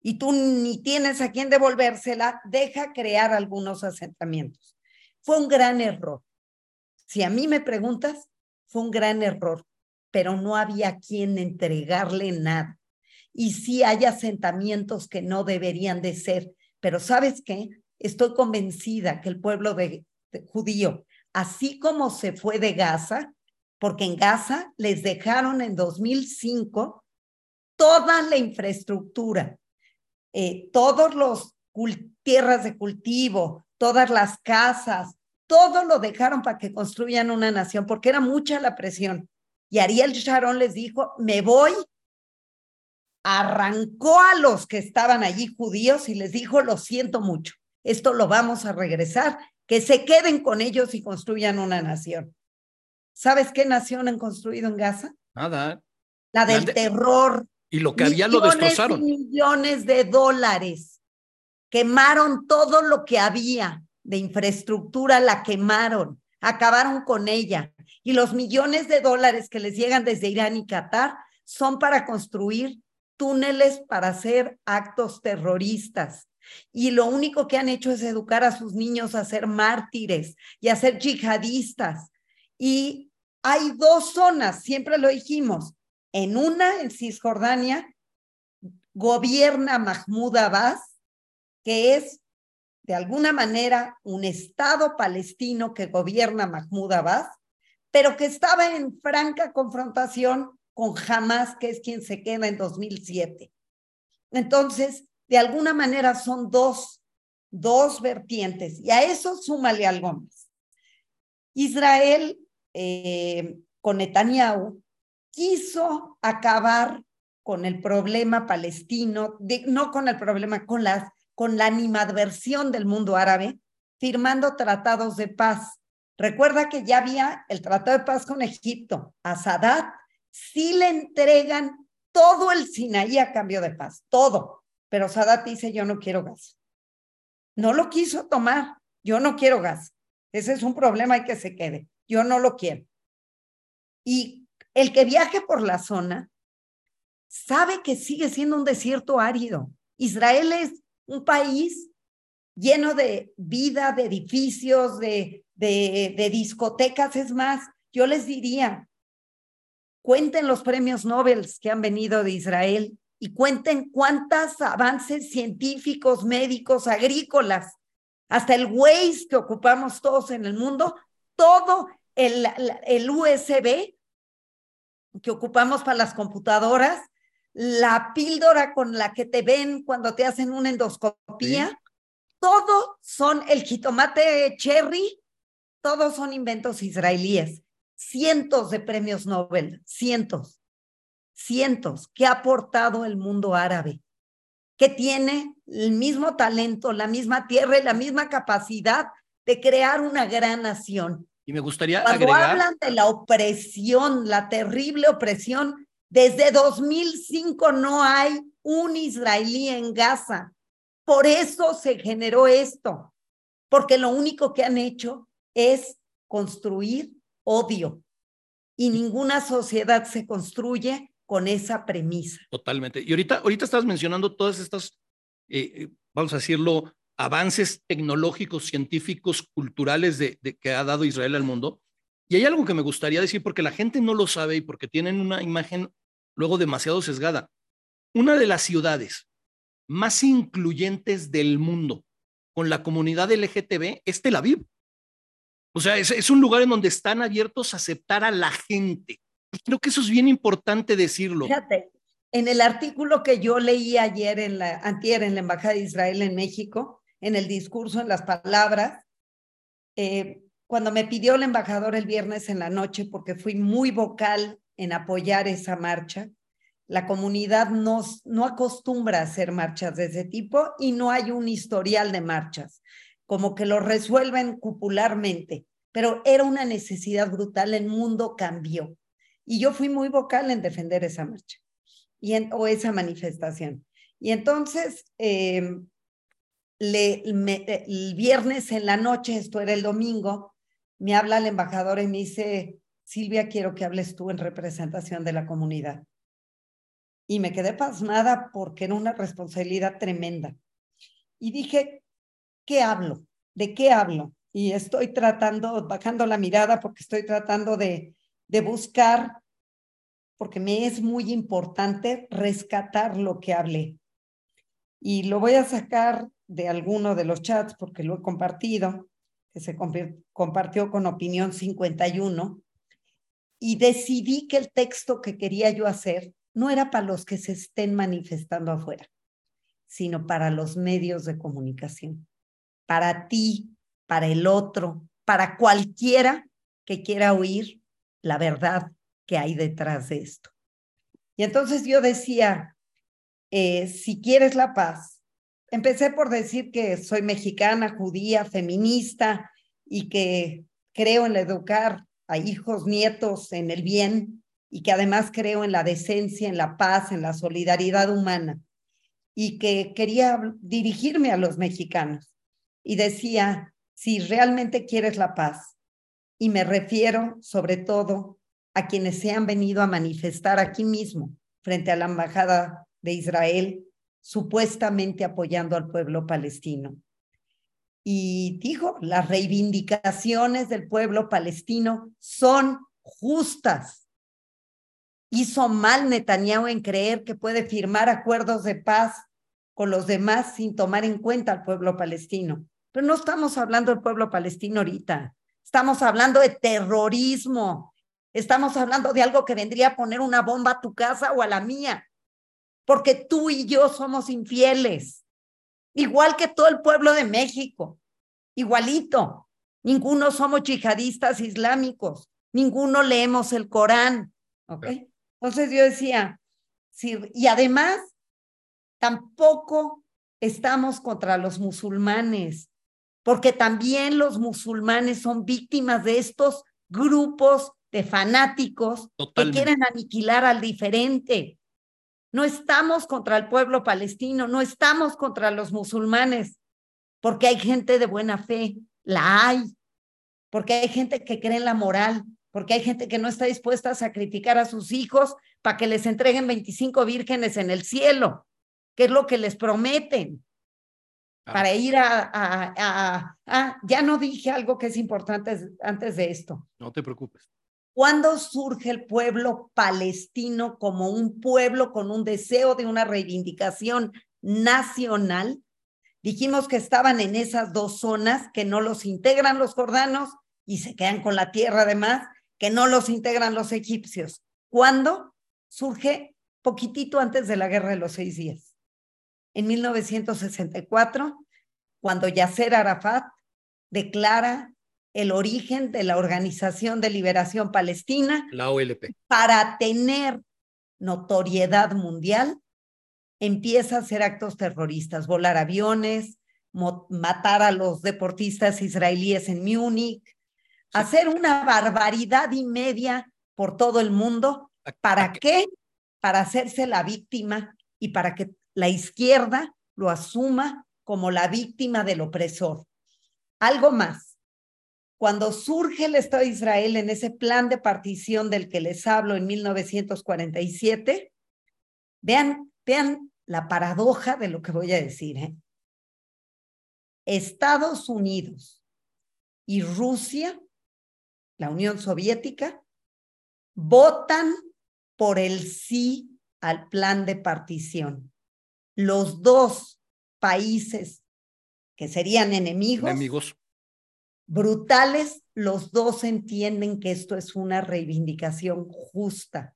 [SPEAKER 2] y tú ni tienes a quién devolvérsela, deja crear algunos asentamientos. Fue un gran error. Si a mí me preguntas, fue un gran error pero no había quien entregarle nada. Y sí hay asentamientos que no deberían de ser, Pero ¿sabes qué? Estoy convencida que el pueblo de, judío, así como se fue de Gaza, porque en Gaza les dejaron en 2005 toda la infraestructura, eh, todos los tierras de cultivo, todas las casas, todo lo dejaron para que construyan una nación, porque era mucha la presión. Y Ariel Sharon les dijo, me voy, arrancó a los que estaban allí judíos y les dijo, lo siento mucho, esto lo vamos a regresar, que se queden con ellos y construyan una nación. ¿Sabes qué nación han construido en Gaza?
[SPEAKER 1] Nada.
[SPEAKER 2] La del terror.
[SPEAKER 1] Y lo que había lo destrozaron.
[SPEAKER 2] millones de dólares. Quemaron todo lo que había de infraestructura, la quemaron, acabaron con ella. Y los millones de dólares que les llegan desde Irán y Qatar son para construir túneles para hacer actos terroristas. Y lo único que han hecho es educar a sus niños a ser mártires y a ser yihadistas. Y hay dos zonas, siempre lo dijimos. En una, en Cisjordania, gobierna Mahmoud Abbas, que es de alguna manera un Estado palestino que gobierna Mahmoud Abbas, pero que estaba en franca confrontación con Hamas, que es quien se queda en 2007. Entonces, de alguna manera son dos, dos vertientes, y a eso súmale algo más. Israel eh, con Netanyahu quiso acabar con el problema palestino, no con el problema, con, con la animadversión del mundo árabe, firmando tratados de paz Recuerda que ya había el Tratado de Paz con Egipto. A Sadat sí le entregan todo el Sinaí a cambio de paz, todo. Pero Sadat dice, yo no quiero gas. No lo quiso tomar, yo no quiero gas. Ese es un problema y que se quede. Yo no lo quiero. Y el que viaje por la zona sabe que sigue siendo un desierto árido. Israel es un país lleno de vida, de edificios, de de, discotecas. Es más, yo les diría, cuenten los premios Nobel que han venido de Israel y cuenten cuántos avances científicos, médicos, agrícolas, hasta el Waze que ocupamos todos en el mundo, todo el, el USB que ocupamos para las computadoras, la píldora con la que te ven cuando te hacen una endoscopía, todo son el jitomate cherry todos son inventos israelíes. Cientos de premios Nobel, cientos, cientos que ha aportado el mundo árabe, que tiene el mismo talento, la misma tierra y la misma capacidad de crear una gran nación.
[SPEAKER 1] Y me gustaría
[SPEAKER 2] Cuando hablan de la opresión, la terrible opresión, desde 2005 no hay un israelí en Gaza. Por eso se generó esto, porque lo único que han hecho es construir odio. Y ninguna sociedad se construye con esa premisa.
[SPEAKER 1] Totalmente. Y ahorita, ahorita estás mencionando todas estas, eh, eh, vamos a decirlo, avances tecnológicos, científicos, culturales de, que ha dado Israel al mundo. Y hay algo que me gustaría decir porque la gente no lo sabe y porque tienen una imagen luego demasiado sesgada. Una de las ciudades más incluyentes del mundo con la comunidad LGTB es Tel Aviv. O sea, es, un lugar en donde están abiertos a aceptar a la gente. Creo que eso es bien importante decirlo.
[SPEAKER 2] Fíjate, en el artículo que yo leí ayer en la, antier en la Embajada de Israel en México, en el discurso, en las palabras, eh, cuando me pidió el embajador el viernes en la noche, porque fui muy vocal en apoyar esa marcha, la comunidad no, no acostumbra a hacer marchas de ese tipo y no hay un historial de marchas como que lo resuelven cupularmente, pero era una necesidad brutal, el mundo cambió. Y yo fui muy vocal en defender esa marcha y o esa manifestación. Y entonces, em, le, el viernes en la noche, esto era el domingo, me habla el embajador y me dice, Silvia, quiero que hables tú en representación de la comunidad. Y me quedé pasmada porque era una responsabilidad tremenda. Y dije, ¿qué hablo? ¿De qué hablo? Y estoy tratando, bajando la mirada porque estoy tratando de, de buscar, porque me es muy importante rescatar lo que hablé. Y lo voy a sacar de alguno de los chats, porque lo he compartido, que se compartió con Opinión 51, y decidí que el texto que quería yo hacer no era para los que se estén manifestando afuera, sino para los medios de comunicación, para ti, para el otro, para cualquiera que quiera oír la verdad que hay detrás de esto. Y entonces yo decía, eh, si quieres la paz, empecé por decir que soy mexicana, judía, feminista y que creo en educar a hijos, nietos en el bien y que además creo en la decencia, en la paz, en la solidaridad humana y que quería dirigirme a los mexicanos y decía, si realmente quieres la paz, y me refiero sobre todo a quienes se han venido a manifestar aquí mismo frente a la embajada de Israel, supuestamente apoyando al pueblo palestino. Y dijo, las reivindicaciones del pueblo palestino son justas. Hizo mal Netanyahu en creer que puede firmar acuerdos de paz con los demás sin tomar en cuenta al pueblo palestino. Pero no estamos hablando del pueblo palestino ahorita. Estamos hablando de terrorismo, Estamos hablando de algo que vendría a poner una bomba a tu casa o a la mía, porque tú y yo somos infieles, igual que todo el pueblo de México, igualito. Ninguno somos yihadistas islámicos, ninguno leemos el Corán, ¿ok? Entonces yo decía, sí, y además, tampoco estamos contra los musulmanes, porque también los musulmanes son víctimas de estos grupos de fanáticos que quieren aniquilar al diferente. No estamos contra el pueblo palestino, no estamos contra los musulmanes, porque hay gente de buena fe, la hay, porque hay gente que cree en la moral, porque hay gente que no está dispuesta a sacrificar a sus hijos para que les entreguen 25 vírgenes en el cielo, que es lo que les prometen. Para ir a, a, a, ya no dije algo que es importante antes de esto.
[SPEAKER 1] No te preocupes.
[SPEAKER 2] ¿Cuándo surge el pueblo palestino como un pueblo con un deseo de una reivindicación nacional? Dijimos que estaban en esas dos zonas, que no los integran los jordanos y se quedan con la tierra además, que no los integran los egipcios. ¿Cuándo? Surge poquitito antes de la Guerra de los Seis Días. En 1964, cuando Yasser Arafat declara el origen de la Organización de Liberación Palestina,
[SPEAKER 1] la OLP,
[SPEAKER 2] para tener notoriedad mundial, empieza a hacer actos terroristas, volar aviones, matar a los deportistas israelíes en Múnich, hacer una barbaridad y media por todo el mundo. ¿Para qué? Para hacerse la víctima y para que la izquierda lo asuma como la víctima del opresor. Algo más cuando surge el Estado de Israel en ese plan de partición del que les hablo en 1947, vean, vean la paradoja de lo que voy a decir. ¿eh? Estados Unidos y Rusia, la Unión Soviética, votan por el sí al plan de partición. Los dos países que serían enemigos,
[SPEAKER 1] enemigos
[SPEAKER 2] brutales, los dos entienden que esto es una reivindicación justa.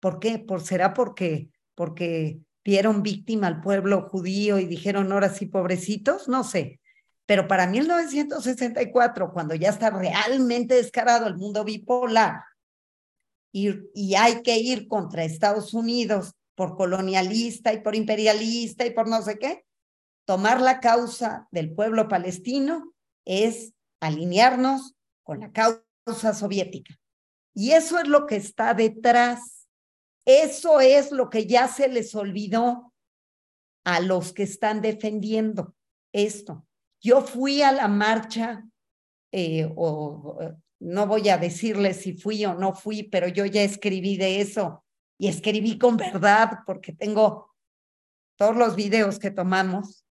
[SPEAKER 2] ¿Por qué? Por, ¿Será porque, porque vieron víctima al pueblo judío y dijeron, ahora sí, pobrecitos? No sé. Pero para 1964, cuando ya está realmente descarado el mundo bipolar y, y hay que ir contra Estados Unidos por colonialista y por imperialista y por no sé qué, tomar la causa del pueblo palestino es alinearnos con la causa soviética. Y eso es lo que está detrás. Eso es lo que ya se les olvidó a los que están defendiendo esto. Yo fui a la marcha, eh, o no voy a decirles si fui o no fui, pero yo ya escribí de eso y escribí con verdad porque tengo todos los videos que tomamos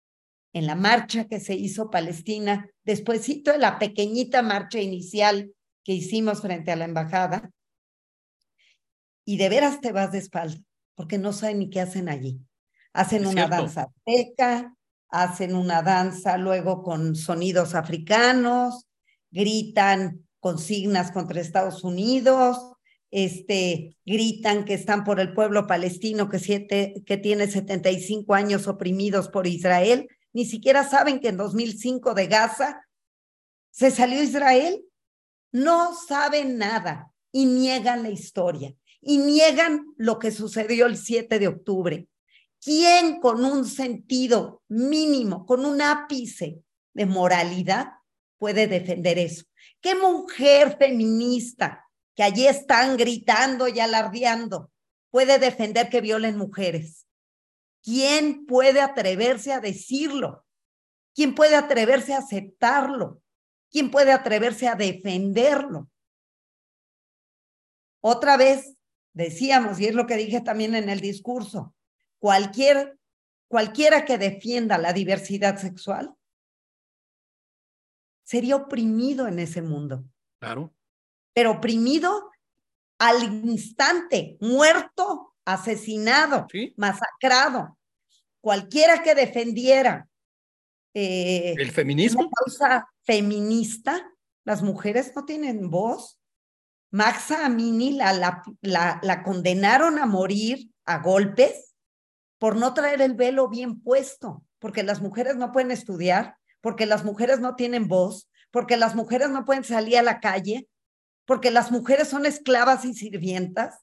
[SPEAKER 2] en la marcha que se hizo Palestina, despuésito de la pequeñita marcha inicial que hicimos frente a la embajada, y de veras te vas de espalda, porque no saben ni qué hacen allí. Hacen una danza teca, hacen una danza luego con sonidos africanos, gritan consignas contra Estados Unidos, este, gritan que están por el pueblo palestino que, siete, que tiene 75 años oprimidos por Israel, ni siquiera saben que en 2005 de Gaza se salió Israel, no saben nada y niegan la historia y niegan lo que sucedió el 7 de octubre. ¿Quién con un sentido mínimo, con un ápice de moralidad puede defender eso? ¿Qué mujer feminista que allí están gritando y alardeando puede defender que violen mujeres? ¿Quién puede atreverse a decirlo? ¿Quién puede atreverse a aceptarlo? ¿Quién puede atreverse a defenderlo? Otra vez decíamos, y es lo que dije también en el discurso, cualquier, cualquiera que defienda la diversidad sexual sería oprimido en ese mundo.
[SPEAKER 1] Claro.
[SPEAKER 2] Pero oprimido al instante, muerto, asesinado, masacrado. Cualquiera que defendiera
[SPEAKER 1] eh, el feminismo,
[SPEAKER 2] la causa feminista, las mujeres no tienen voz. Maxa Amini la, la, la condenaron a morir a golpes por no traer el velo bien puesto, porque las mujeres no pueden estudiar, porque las mujeres no tienen voz, porque las mujeres no pueden salir a la calle, porque las mujeres son esclavas y sirvientas.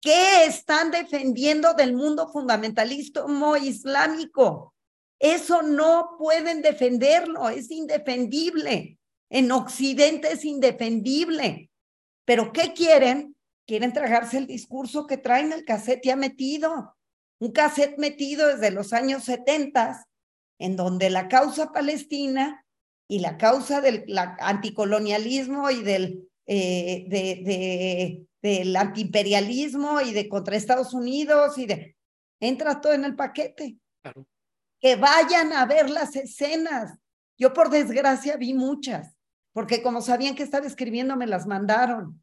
[SPEAKER 2] ¿Qué están defendiendo del mundo fundamentalista islámico? Eso no pueden defenderlo, es indefendible. En Occidente es indefendible. Pero ¿qué quieren? Quieren tragarse el discurso que traen el cassette ya metido un cassette metido desde los años 70, en donde la causa palestina y la causa del anticolonialismo y del, eh, de, del antiimperialismo y de contra Estados Unidos y de... Entra todo en el paquete. Que vayan a ver las escenas. Yo por desgracia vi muchas, porque como sabían que estaba escribiendo me las mandaron.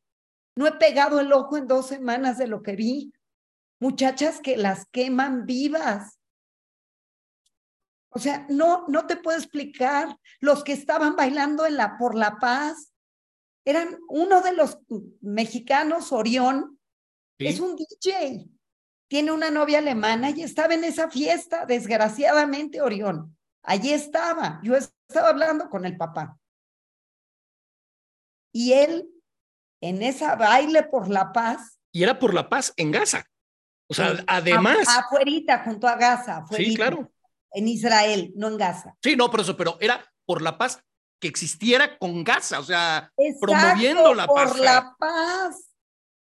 [SPEAKER 2] No he pegado el ojo en dos semanas de lo que vi, muchachas que las queman vivas. O sea, no, no te puedo explicar. Los que estaban bailando en la, por la paz eran uno de los mexicanos, Orión, es un DJ. Tiene una novia alemana y estaba en esa fiesta, desgraciadamente, Orión. Allí estaba. Yo estaba hablando con el papá. Y él, en esa baile por la paz.
[SPEAKER 1] Y era por la paz en Gaza. O sea, además.
[SPEAKER 2] Afuerita, junto a Gaza.
[SPEAKER 1] Sí, claro.
[SPEAKER 2] En Israel, no en Gaza.
[SPEAKER 1] Sí, no, por eso, pero era por la paz que existiera con Gaza, o sea, promoviendo la paz.
[SPEAKER 2] Por la paz.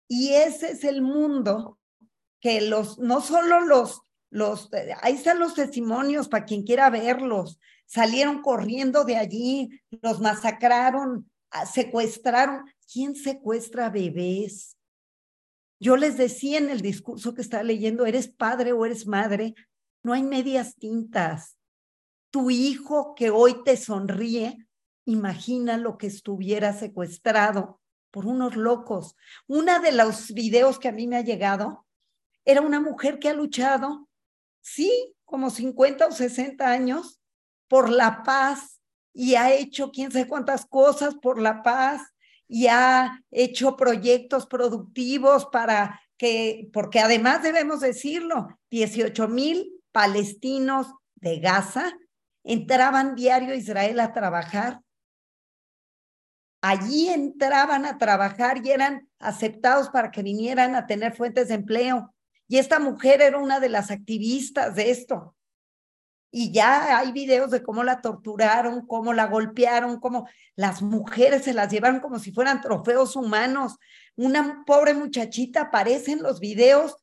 [SPEAKER 2] Y ese es el mundo que los, no solo los, los, ahí están los testimonios para quien quiera verlos, salieron corriendo de allí, los masacraron, ah, secuestraron. ¿Quién secuestra bebés? Yo les decía en el discurso que estaba leyendo, eres padre o eres madre, no hay medias tintas. Tu hijo que hoy te sonríe, imagina lo que estuviera secuestrado por unos locos. Una de los videos que a mí me ha llegado era una mujer que ha luchado, sí, como 50 o 60 años, por la paz y ha hecho quién sabe cuántas cosas por la paz y ha hecho proyectos productivos para que, porque además debemos decirlo, 18 mil palestinos de Gaza entraban diario a Israel a trabajar. Allí entraban a trabajar y eran aceptados para que vinieran a tener fuentes de empleo. Y esta mujer era una de las activistas de esto y ya hay videos de cómo la torturaron, cómo la golpearon, cómo las mujeres se las llevaron como si fueran trofeos humanos. Una pobre muchachita aparece en los videos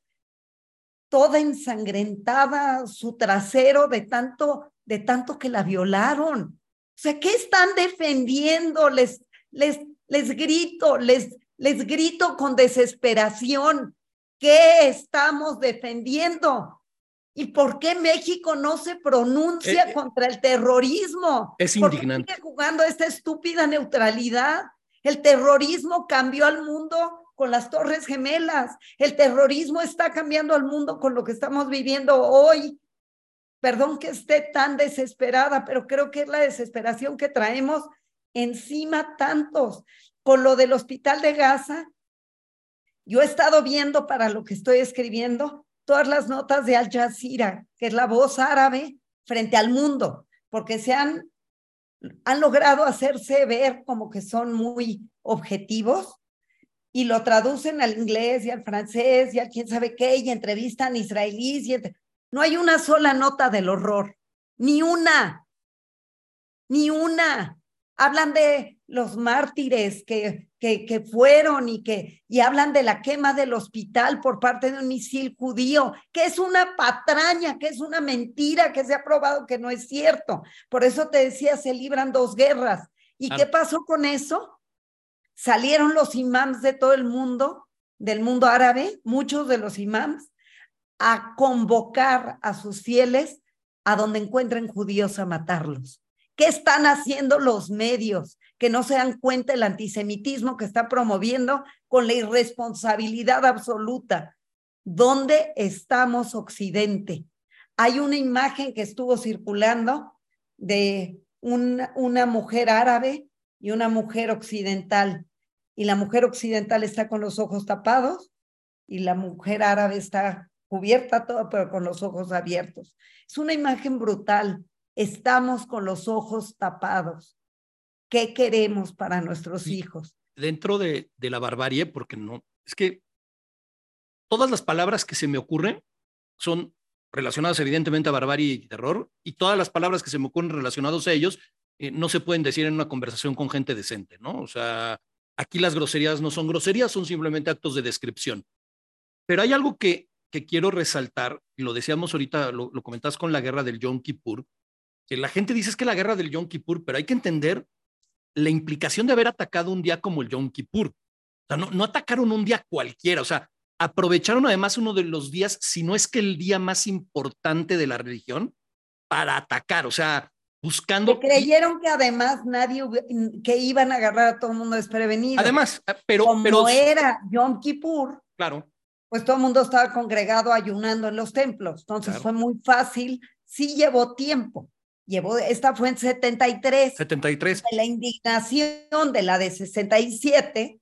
[SPEAKER 2] toda ensangrentada, su trasero de tanto, de tanto que la violaron. O sea, ¿qué están defendiendo? Les, les, les grito, les, les grito con desesperación. ¿Qué estamos defendiendo? ¿Y por qué México no se pronuncia eh, eh, contra el terrorismo?
[SPEAKER 1] Es indignante.
[SPEAKER 2] ¿Por qué sigue jugando esta estúpida neutralidad? El terrorismo cambió al mundo con las Torres Gemelas. El terrorismo está cambiando al mundo con lo que estamos viviendo hoy. Perdón que esté tan desesperada, pero creo que es la desesperación que traemos encima tantos. Con lo del hospital de Gaza, yo he estado viendo para lo que estoy escribiendo todas las notas de Al Jazeera, que es la voz árabe frente al mundo, porque se han, han logrado hacerse ver como que son muy objetivos y lo traducen al inglés y al francés y a quién sabe qué y entrevistan israelíes y no hay una sola nota del horror, ni una, ni una hablan de los mártires que, que, que, fueron y que y hablan de la quema del hospital por parte de un misil judío, que es una patraña, que es una mentira, que se ha probado que no es cierto. Por eso te decía, se libran dos guerras. ¿Y qué pasó con eso? Salieron los imams de todo el mundo, del mundo árabe, muchos de los imams, a convocar a sus fieles a donde encuentren judíos a matarlos. ¿Qué están haciendo los medios que no se dan cuenta del antisemitismo que está promoviendo con la irresponsabilidad absoluta? ¿Dónde estamos Occidente? Hay una imagen que estuvo circulando de una, mujer árabe y una mujer occidental. Y la mujer occidental está con los ojos tapados y la mujer árabe está cubierta toda, pero con los ojos abiertos. Es una imagen brutal estamos con los ojos tapados. ¿Qué queremos para nuestros hijos?
[SPEAKER 1] Dentro de, de la barbarie, porque no, es que todas las palabras que se me ocurren son relacionadas evidentemente a barbarie y terror, y todas las palabras que se me ocurren relacionadas a ellos eh, no se pueden decir en una conversación con gente decente, ¿no? O sea, aquí las groserías no son groserías, son simplemente actos de descripción. Pero hay algo que, que quiero resaltar, y lo decíamos ahorita, lo, lo con la guerra del Yom Kippur, la gente dice es que la guerra del Yom Kippur, pero hay que entender la implicación de haber atacado un día como el Yom Kippur. O sea, no, no atacaron un día cualquiera, o sea, aprovecharon además uno de los días, si no es que el día más importante de la religión, para atacar, o sea, buscando...
[SPEAKER 2] Que creyeron que además nadie, que iban a agarrar a todo el mundo desprevenido.
[SPEAKER 1] Además, ah, pero...
[SPEAKER 2] Como
[SPEAKER 1] pero,
[SPEAKER 2] era Yom Kippur,
[SPEAKER 1] claro.
[SPEAKER 2] pues todo el mundo estaba congregado ayunando en los templos, entonces
[SPEAKER 1] Claro.
[SPEAKER 2] fue muy fácil, sí llevó tiempo, llevó, esta fue en 73,
[SPEAKER 1] 73.
[SPEAKER 2] de la indignación de la de 67,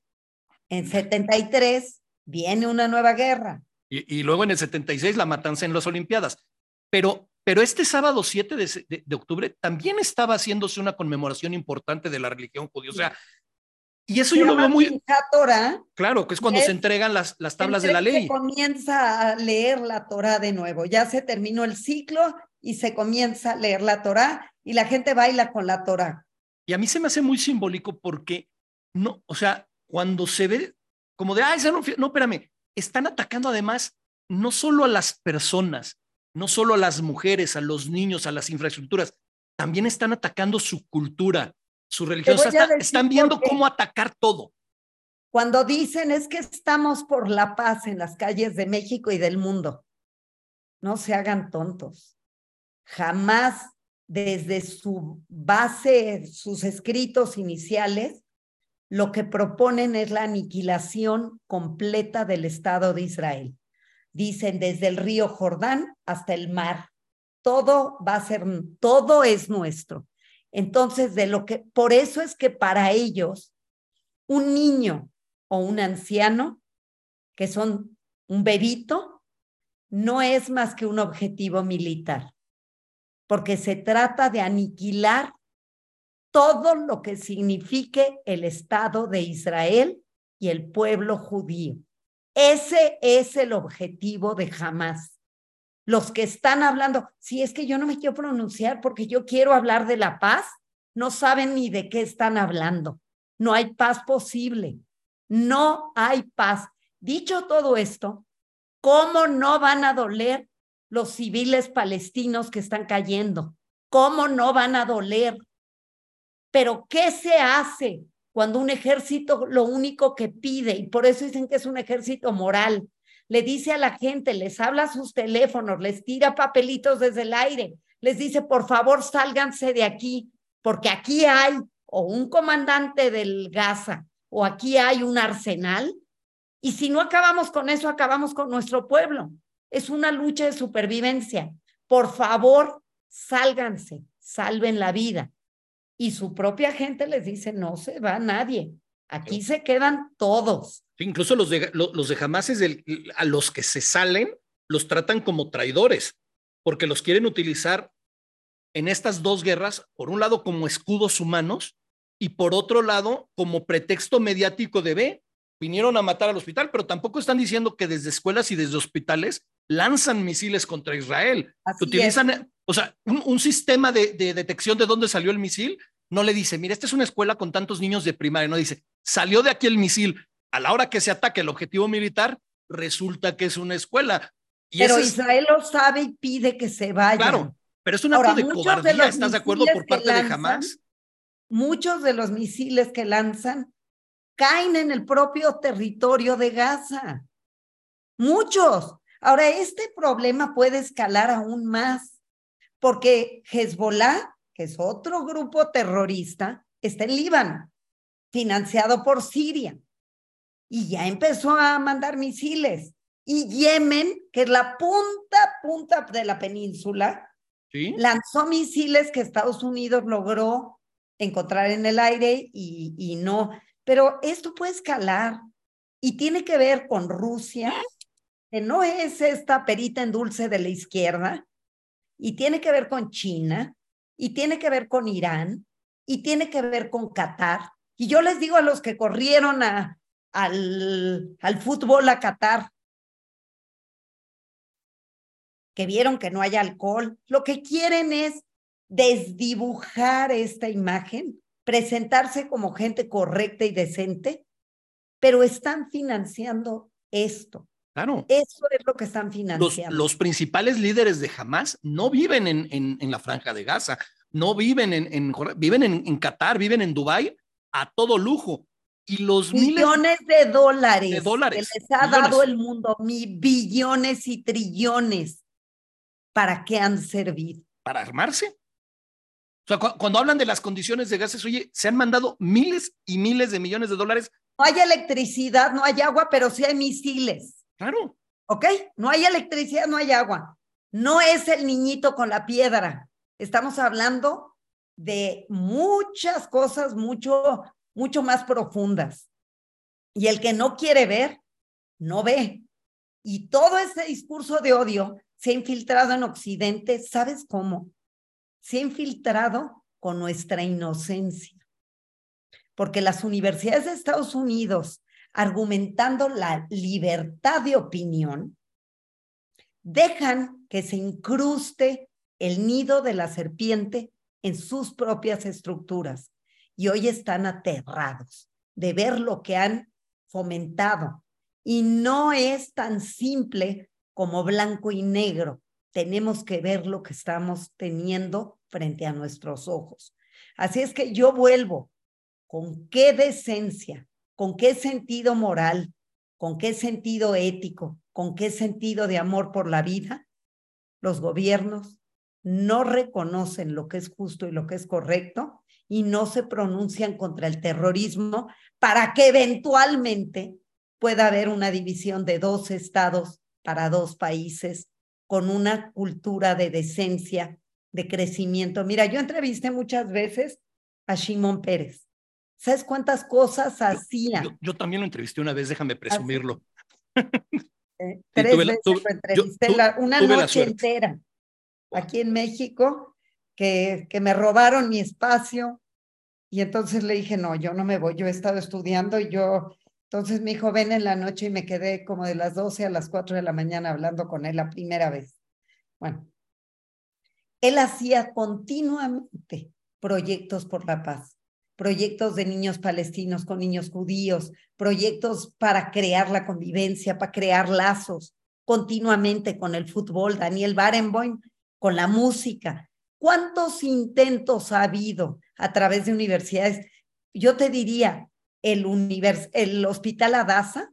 [SPEAKER 2] en 73 viene una nueva guerra.
[SPEAKER 1] Y, y luego en el 76 la matanza en las Olimpiadas. Pero, pero este sábado 7 de, se- de- de octubre también estaba haciéndose una conmemoración importante de la religión judía. O sea, y eso yo
[SPEAKER 2] Se
[SPEAKER 1] lo veo muy
[SPEAKER 2] Torah,
[SPEAKER 1] claro, que es cuando
[SPEAKER 2] es-
[SPEAKER 1] se entregan las, las tablas de la ley.
[SPEAKER 2] comienza a leer la Torah de nuevo. Ya se terminó el ciclo y se comienza a leer la Torah y la gente baila con la Torah.
[SPEAKER 1] Y a mí se me hace muy simbólico porque no, o sea, cuando se ve como de, ay, se no, no, espérame, están atacando además no solo a las personas, no solo a las mujeres, a los niños, a las infraestructuras, también están atacando su cultura, su religión. O sea, están, viendo cómo atacar todo.
[SPEAKER 2] Cuando dicen es que estamos por la paz en las calles de México y del mundo, no se hagan tontos. Jamás desde su base, sus escritos iniciales, lo que proponen es la aniquilación completa del Estado de Israel. Dicen desde el río Jordán hasta el mar. Todo va a ser, todo es nuestro. Entonces, de lo que, por eso es que para ellos, un niño o un anciano, que son un bebito, no es más que un objetivo militar, porque se trata de aniquilar todo lo que signifique el Estado de Israel y el pueblo judío. Ese es el objetivo de Hamas. Los que están hablando, si es que yo no me quiero pronunciar porque yo quiero hablar de la paz, no saben ni de qué están hablando. No hay paz posible. No hay paz. Dicho todo esto, ¿cómo no van a doler los civiles palestinos que están cayendo? ¿Cómo no van a doler? Pero ¿qué se hace cuando un ejército lo único que pide, y por eso dicen que es un ejército moral, le dice a la gente, les habla a sus teléfonos, les tira papelitos desde el aire, les dice, por favor, sálganse de aquí, porque aquí hay o un comandante del Gaza o aquí hay un arsenal. Y si no acabamos con eso, acabamos con nuestro pueblo. Es una lucha de supervivencia. por favor, sálganse, salven la vida. Y su propia gente les dice, no se va nadie, aquí se quedan todos.
[SPEAKER 1] Incluso los de, los de Hamas, a los que se salen, los tratan como traidores, porque los quieren utilizar en estas dos guerras, por un lado como escudos humanos y por otro lado como pretexto mediático de ve, vinieron a matar al hospital, pero tampoco están diciendo que desde escuelas y desde hospitales lanzan misiles contra Israel. utilizan, o sea, un, sistema de, de, detección de dónde salió el misil no le dice, mira, esta es una escuela con tantos niños de primaria, no dice, salió de aquí el misil, a la hora que se ataque el objetivo militar, resulta que es una escuela.
[SPEAKER 2] pero Israel lo sabe y pide que se vaya.
[SPEAKER 1] Claro, pero es un acto de cobardía, ¿estás de acuerdo por parte de Hamas?
[SPEAKER 2] Muchos de los misiles que lanzan caen en el propio territorio de Gaza. Muchos. Ahora, este problema puede escalar aún más, porque Hezbollah, que es otro grupo terrorista, está en Líbano, financiado por Siria y ya empezó a mandar misiles. Y Yemen, que es la punta, punta de la península, lanzó misiles que Estados Unidos logró encontrar en el aire y, y no. Pero esto puede escalar y tiene que ver con Rusia, que no es esta perita en dulce de la izquierda, y tiene que ver con China, y tiene que ver con Irán, y tiene que ver con Qatar. Y yo les digo a los que corrieron a, al, al fútbol a Qatar, que vieron que no hay alcohol, lo que quieren es desdibujar esta imagen, presentarse como gente correcta y decente, pero están financiando esto.
[SPEAKER 1] Claro.
[SPEAKER 2] Eso es lo que están financiando.
[SPEAKER 1] Los, principales líderes de Hamas no viven en, en, la franja de Gaza, no viven en, en viven en, en Qatar, viven en Dubái a todo lujo y los
[SPEAKER 2] millones de dólares,
[SPEAKER 1] de dólares
[SPEAKER 2] que les ha dado el mundo, mi billones y trillones, ¿para qué han servido?
[SPEAKER 1] Para armarse. Sea, cuando hablan de las condiciones de gases, oye, se han mandado miles y miles de millones de dólares.
[SPEAKER 2] No hay electricidad, no hay agua, pero sí hay misiles.
[SPEAKER 1] Claro.
[SPEAKER 2] ¿Ok? No hay electricidad, no hay agua. No es el niñito con la piedra. Estamos hablando de muchas cosas, mucho mucho más profundas. Y el que no quiere ver, no ve. Y todo ese discurso de odio se ha infiltrado en Occidente, ¿sabes cómo? Se ha infiltrado con nuestra inocencia. Porque las universidades de Estados Unidos, argumentando la libertad de opinión, dejan que se incruste el nido de la serpiente en sus propias estructuras y hoy están aterrados de ver lo que han fomentado. Y no es tan simple como blanco y negro. Tenemos que ver lo que estamos teniendo frente a nuestros ojos. Así es que yo vuelvo con qué decencia, con qué sentido moral, con qué sentido ético, con qué sentido de amor por la vida, los gobiernos no reconocen lo que es justo y lo que es correcto y no se pronuncian contra el terrorismo para que eventualmente pueda haber una división de dos estados para dos países con una cultura de decencia, de crecimiento. Mira, yo entrevisté muchas veces a Shimon Pérez. ¿Sabes cuántas cosas hacía?
[SPEAKER 1] Yo, también lo entrevisté una vez, déjame presumirlo.
[SPEAKER 2] Eh, tres veces lo entrevisté, una noche entera aquí en México, que, que me robaron mi espacio, y entonces le dije, no, yo no me voy, yo he estado estudiando y yo, entonces mi hijo ven en la noche y me quedé como de las 12 a las 4 de la mañana hablando con él la primera vez. Bueno, él hacía continuamente proyectos por la paz, proyectos de niños palestinos con niños judíos, proyectos para crear la convivencia, para crear lazos continuamente con el fútbol, Daniel Barenboim, con la música. ¿Cuántos intentos ha habido a través de universidades. Yo te diría, el, el hospital Adasa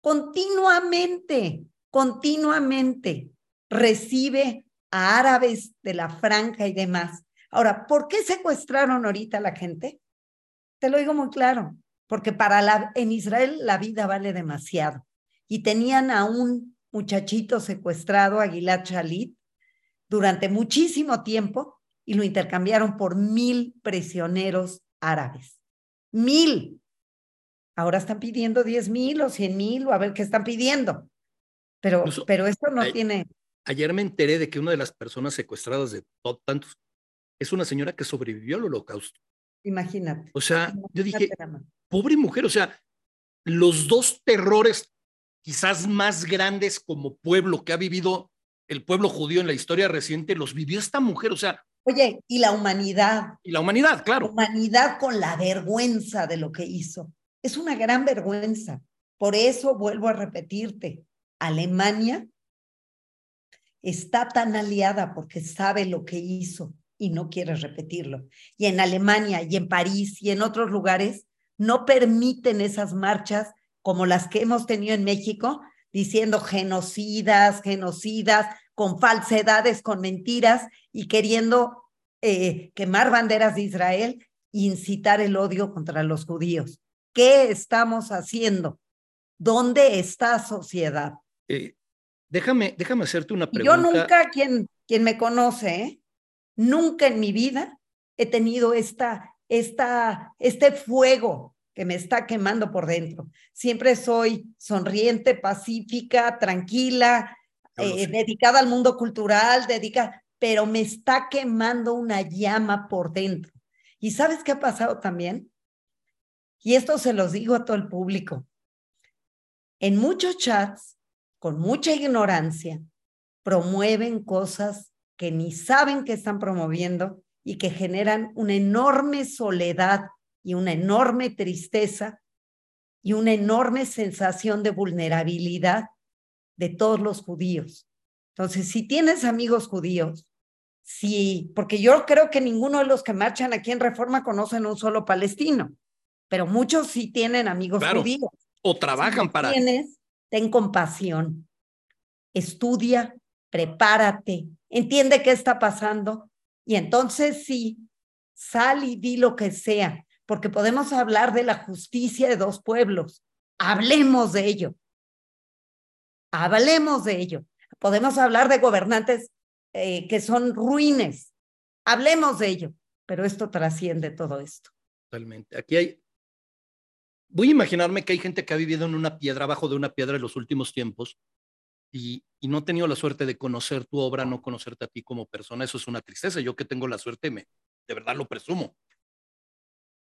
[SPEAKER 2] continuamente, continuamente recibe a árabes de la franja y demás. Ahora, ¿por qué secuestraron ahorita a la gente? Te lo digo muy claro, porque para la, en Israel la vida vale demasiado. Y tenían a un muchachito secuestrado, Aguilar Chalit, durante muchísimo tiempo y lo intercambiaron por mil prisioneros árabes. Mil. Ahora están pidiendo diez mil o cien mil o a ver qué están pidiendo. Pero, pero esto no tiene.
[SPEAKER 1] Ayer me enteré de que una de las personas secuestradas de tantos es una señora que sobrevivió al holocausto.
[SPEAKER 2] Imagínate.
[SPEAKER 1] O sea, yo dije, pobre mujer, o sea, los dos terrores quizás más grandes como pueblo que ha vivido el pueblo judío en la historia reciente, los vivió esta mujer, o sea.
[SPEAKER 2] Oye, y la humanidad.
[SPEAKER 1] Y la humanidad, claro.
[SPEAKER 2] La humanidad con la vergüenza de lo que hizo. Es una gran vergüenza. Por eso vuelvo a repetirte, Alemania está tan aliada porque sabe lo que hizo y no quiere repetirlo. Y en Alemania y en París y en otros lugares no permiten esas marchas como las que hemos tenido en México, diciendo genocidas, genocidas, con falsedades, con mentiras y queriendo eh, quemar banderas de Israel incitar el odio contra los judíos. ¿Qué estamos haciendo? ¿Dónde está sociedad?
[SPEAKER 1] Eh, déjame, déjame hacerte una pregunta.
[SPEAKER 2] Yo nunca, quien, quien me conoce, ¿eh? nunca en mi vida he tenido esta, esta, este fuego que me está quemando por dentro. Siempre soy sonriente, pacífica, tranquila, eh, dedicada al mundo cultural, dedicada, pero me está quemando una llama por dentro. ¿Y sabes qué ha pasado también? Y esto se los digo a todo el público. En muchos chats, con mucha ignorancia, promueven cosas que ni saben que están promoviendo y que generan una enorme soledad y una enorme tristeza y una enorme sensación de vulnerabilidad de todos los judíos. Entonces, si tienes amigos judíos, sí, porque yo creo que ninguno de los que marchan aquí en Reforma conocen un solo palestino, pero muchos sí tienen amigos judíos.
[SPEAKER 1] O trabajan para.
[SPEAKER 2] Tienes, ten compasión, estudia, prepárate, entiende qué está pasando y entonces sí, sal y di lo que sea, porque podemos hablar de la justicia de dos pueblos. Hablemos de ello. Hablemos de ello. Podemos hablar de gobernantes eh, que son ruines. Hablemos de ello. Pero esto trasciende todo esto.
[SPEAKER 1] Totalmente. Aquí hay. Voy a imaginarme que hay gente que ha vivido en una piedra, abajo de una piedra en los últimos tiempos, y, y, no he tenido la suerte de conocer tu obra, no conocerte a ti como persona. Eso es una tristeza. Yo que tengo la suerte, me, de verdad lo presumo.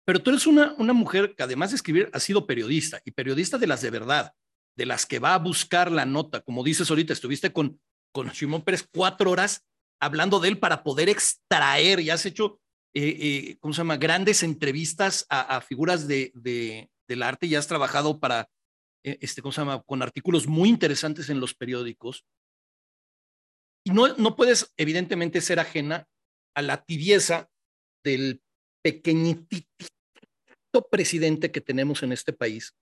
[SPEAKER 1] Pero tú eres una, una mujer que además de escribir ha sido periodista y periodista de las de verdad, de las que va a buscar la nota. Como dices ahorita, estuviste con, con Simón Pérez cuatro horas hablando de él para poder extraer y has hecho, eh, eh, ¿cómo se llama?, grandes entrevistas a, figuras de, de, del arte y has trabajado para, eh, este, ¿cómo se llama?, con artículos muy interesantes en los periódicos. Y no, no puedes, evidentemente, ser ajena a la tibieza del pequeñitito presidente que tenemos en este país,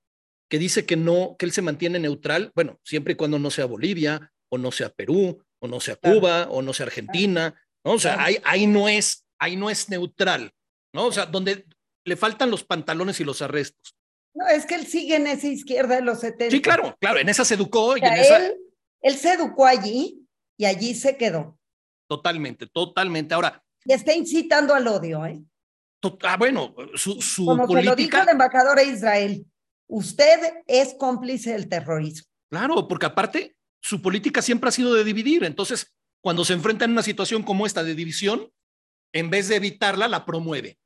[SPEAKER 1] que dice que no, que él se mantiene neutral, bueno, siempre y cuando no sea Bolivia, o no sea Perú, o no sea Cuba, o no sea Argentina, ¿no? O sea, ahí, ahí, no es, ahí no es neutral, ¿no? O sea, donde le faltan los pantalones y los arrestos.
[SPEAKER 2] No, es que él sigue en esa izquierda de los 70.
[SPEAKER 1] Sí, claro, claro, en esa se educó. Y
[SPEAKER 2] en
[SPEAKER 1] esa...
[SPEAKER 2] él, él se educó allí y allí se quedó.
[SPEAKER 1] Totalmente, totalmente. Ahora.
[SPEAKER 2] Y está incitando al odio, ¿eh?
[SPEAKER 1] Ah, bueno, su, su
[SPEAKER 2] Como
[SPEAKER 1] política.
[SPEAKER 2] lo dijo el embajador de Israel, usted es cómplice del terrorismo.
[SPEAKER 1] Claro, porque aparte, su política siempre ha sido de dividir. Entonces, cuando se enfrenta en una situación como esta de división, en vez de evitarla, la promueve.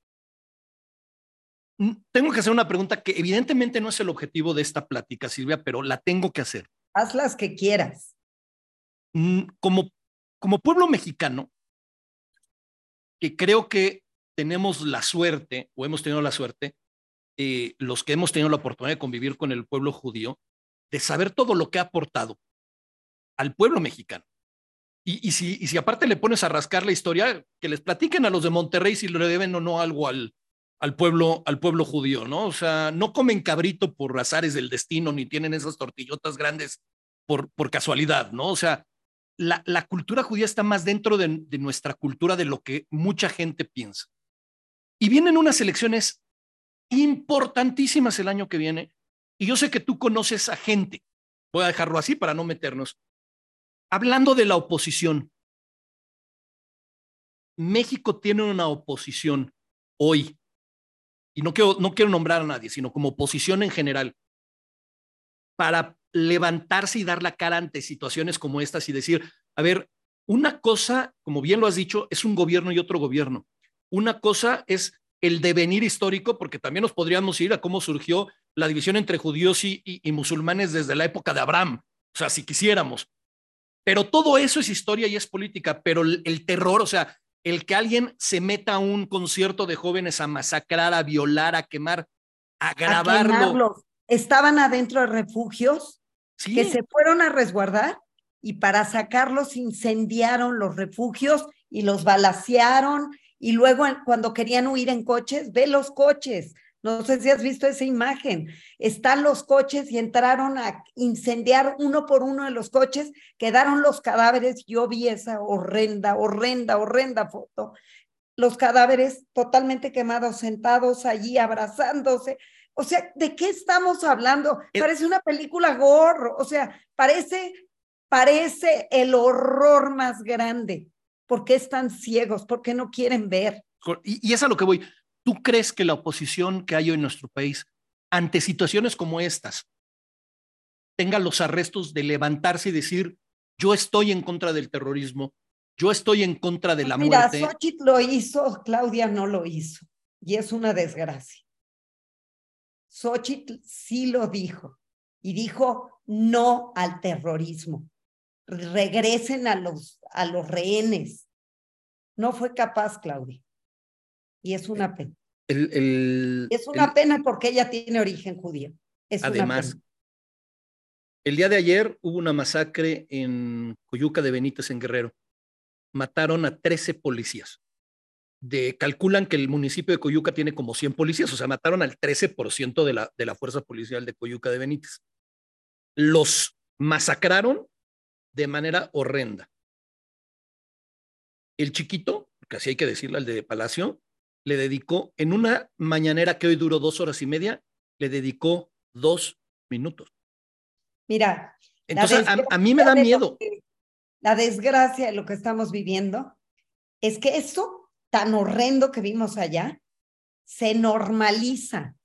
[SPEAKER 1] Mm, tengo que hacer una pregunta que evidentemente no es el objetivo de esta plática, Silvia, pero la tengo que hacer.
[SPEAKER 2] Haz las que quieras.
[SPEAKER 1] Mm, como, como pueblo mexicano, que creo que tenemos la suerte, o hemos tenido la suerte, eh, los que hemos tenido la oportunidad de convivir con el pueblo judío, de saber todo lo que ha aportado al pueblo mexicano. Y, si, y si aparte le pones a rascar la historia, que les platiquen a los de Monterrey si le deben o no algo al, al, pueblo, al pueblo judío, ¿no? O sea, no comen cabrito por azares del destino, ni tienen esas tortillotas grandes por, por casualidad, ¿no? O sea, la, la cultura judía está más dentro de, de nuestra cultura de lo que mucha gente piensa. Y vienen unas elecciones importantísimas el año que viene. Y yo sé que tú conoces a gente, voy a dejarlo así para no meternos, hablando de la oposición. México tiene una oposición hoy, y no quiero, no quiero nombrar a nadie, sino como oposición en general, para levantarse y dar la cara ante situaciones como estas y decir, a ver, una cosa, como bien lo has dicho, es un gobierno y otro gobierno. Una cosa es el devenir histórico, porque también nos podríamos ir a cómo surgió la división entre judíos y, musulmanes desde la época de Abraham, o sea, si quisiéramos. Pero todo eso es historia y es política, pero el terror, o sea, el que alguien se meta a un concierto de jóvenes a masacrar, a violar, a quemar, a grabarlo.
[SPEAKER 2] Estaban adentro de refugios que se fueron a resguardar y para sacarlos incendiaron los refugios y los balacearon y luego cuando querían huir en coches, ve los coches. No sé si has visto esa imagen. Están los coches y entraron a incendiar uno por uno de los coches, quedaron los cadáveres. Yo vi esa horrenda, horrenda, horrenda foto. Los cadáveres totalmente quemados, sentados allí, abrazándose. O sea, ¿de qué estamos hablando? Parece una película gorro, o sea, parece, parece el horror más grande. ¿Por qué están ciegos? ¿Por qué no quieren ver?
[SPEAKER 1] Y, y es a lo que voy. ¿Tú crees que la oposición que hay hoy en nuestro país ante situaciones como estas tenga los arrestos de levantarse y decir, yo estoy en contra del terrorismo, yo estoy en contra de la muerte?
[SPEAKER 2] Mira, Xochitl lo hizo, Claudia no lo hizo. Y es una desgracia. Xochitl sí lo dijo y dijo no al terrorismo. Regresen a los, a los rehenes. No fue capaz, Claudia. Y es una pena.
[SPEAKER 1] El,
[SPEAKER 2] es una pena porque ella tiene origen judío. Es
[SPEAKER 1] además, el día de ayer hubo una masacre en Coyuca de Benítez, en Guerrero. Mataron a 13 policías de, calculan que el municipio de Coyuca tiene como 100 policías, o sea, mataron al 13% de la, de la fuerza policial de Coyuca de Benítez. Los masacraron de manera horrenda. El chiquito, que así hay que decirle al de Palacio, le dedicó, en una mañanera que hoy duró dos horas y media, le dedicó dos minutos.
[SPEAKER 2] Mira.
[SPEAKER 1] Entonces, a, mí me da miedo.
[SPEAKER 2] la desgracia de lo que estamos viviendo es que eso tan horrendo que vimos allá, se normaliza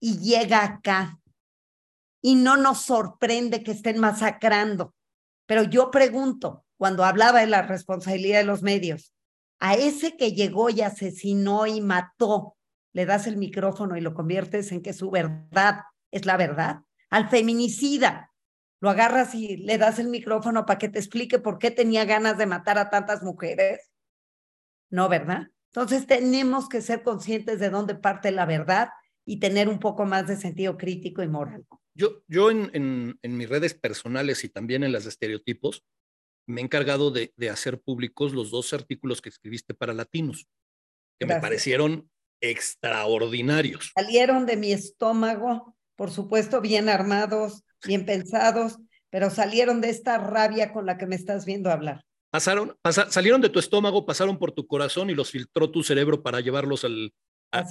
[SPEAKER 2] y llega acá. Y no nos sorprende que estén masacrando. Pero yo pregunto, cuando hablaba de la responsabilidad de los medios, a ese que llegó y asesinó y mató, le das el micrófono y lo conviertes en que su verdad es la verdad. Al feminicida, lo agarras y le das el micrófono para que te explique por qué tenía ganas de matar a tantas mujeres. No, ¿verdad? Entonces tenemos que ser conscientes de dónde parte la verdad y tener un poco más de sentido crítico y moral.
[SPEAKER 1] Yo, yo en, en, mis redes personales y también en las de estereotipos, me he encargado de, de hacer públicos los dos artículos que escribiste para Latinos, que me parecieron extraordinarios.
[SPEAKER 2] Salieron de mi estómago, por supuesto, bien armados, bien pensados, pero salieron de esta rabia con la que me estás viendo hablar
[SPEAKER 1] pasaron, salieron de tu estómago, pasaron por tu corazón y los filtró tu cerebro para llevarlos al,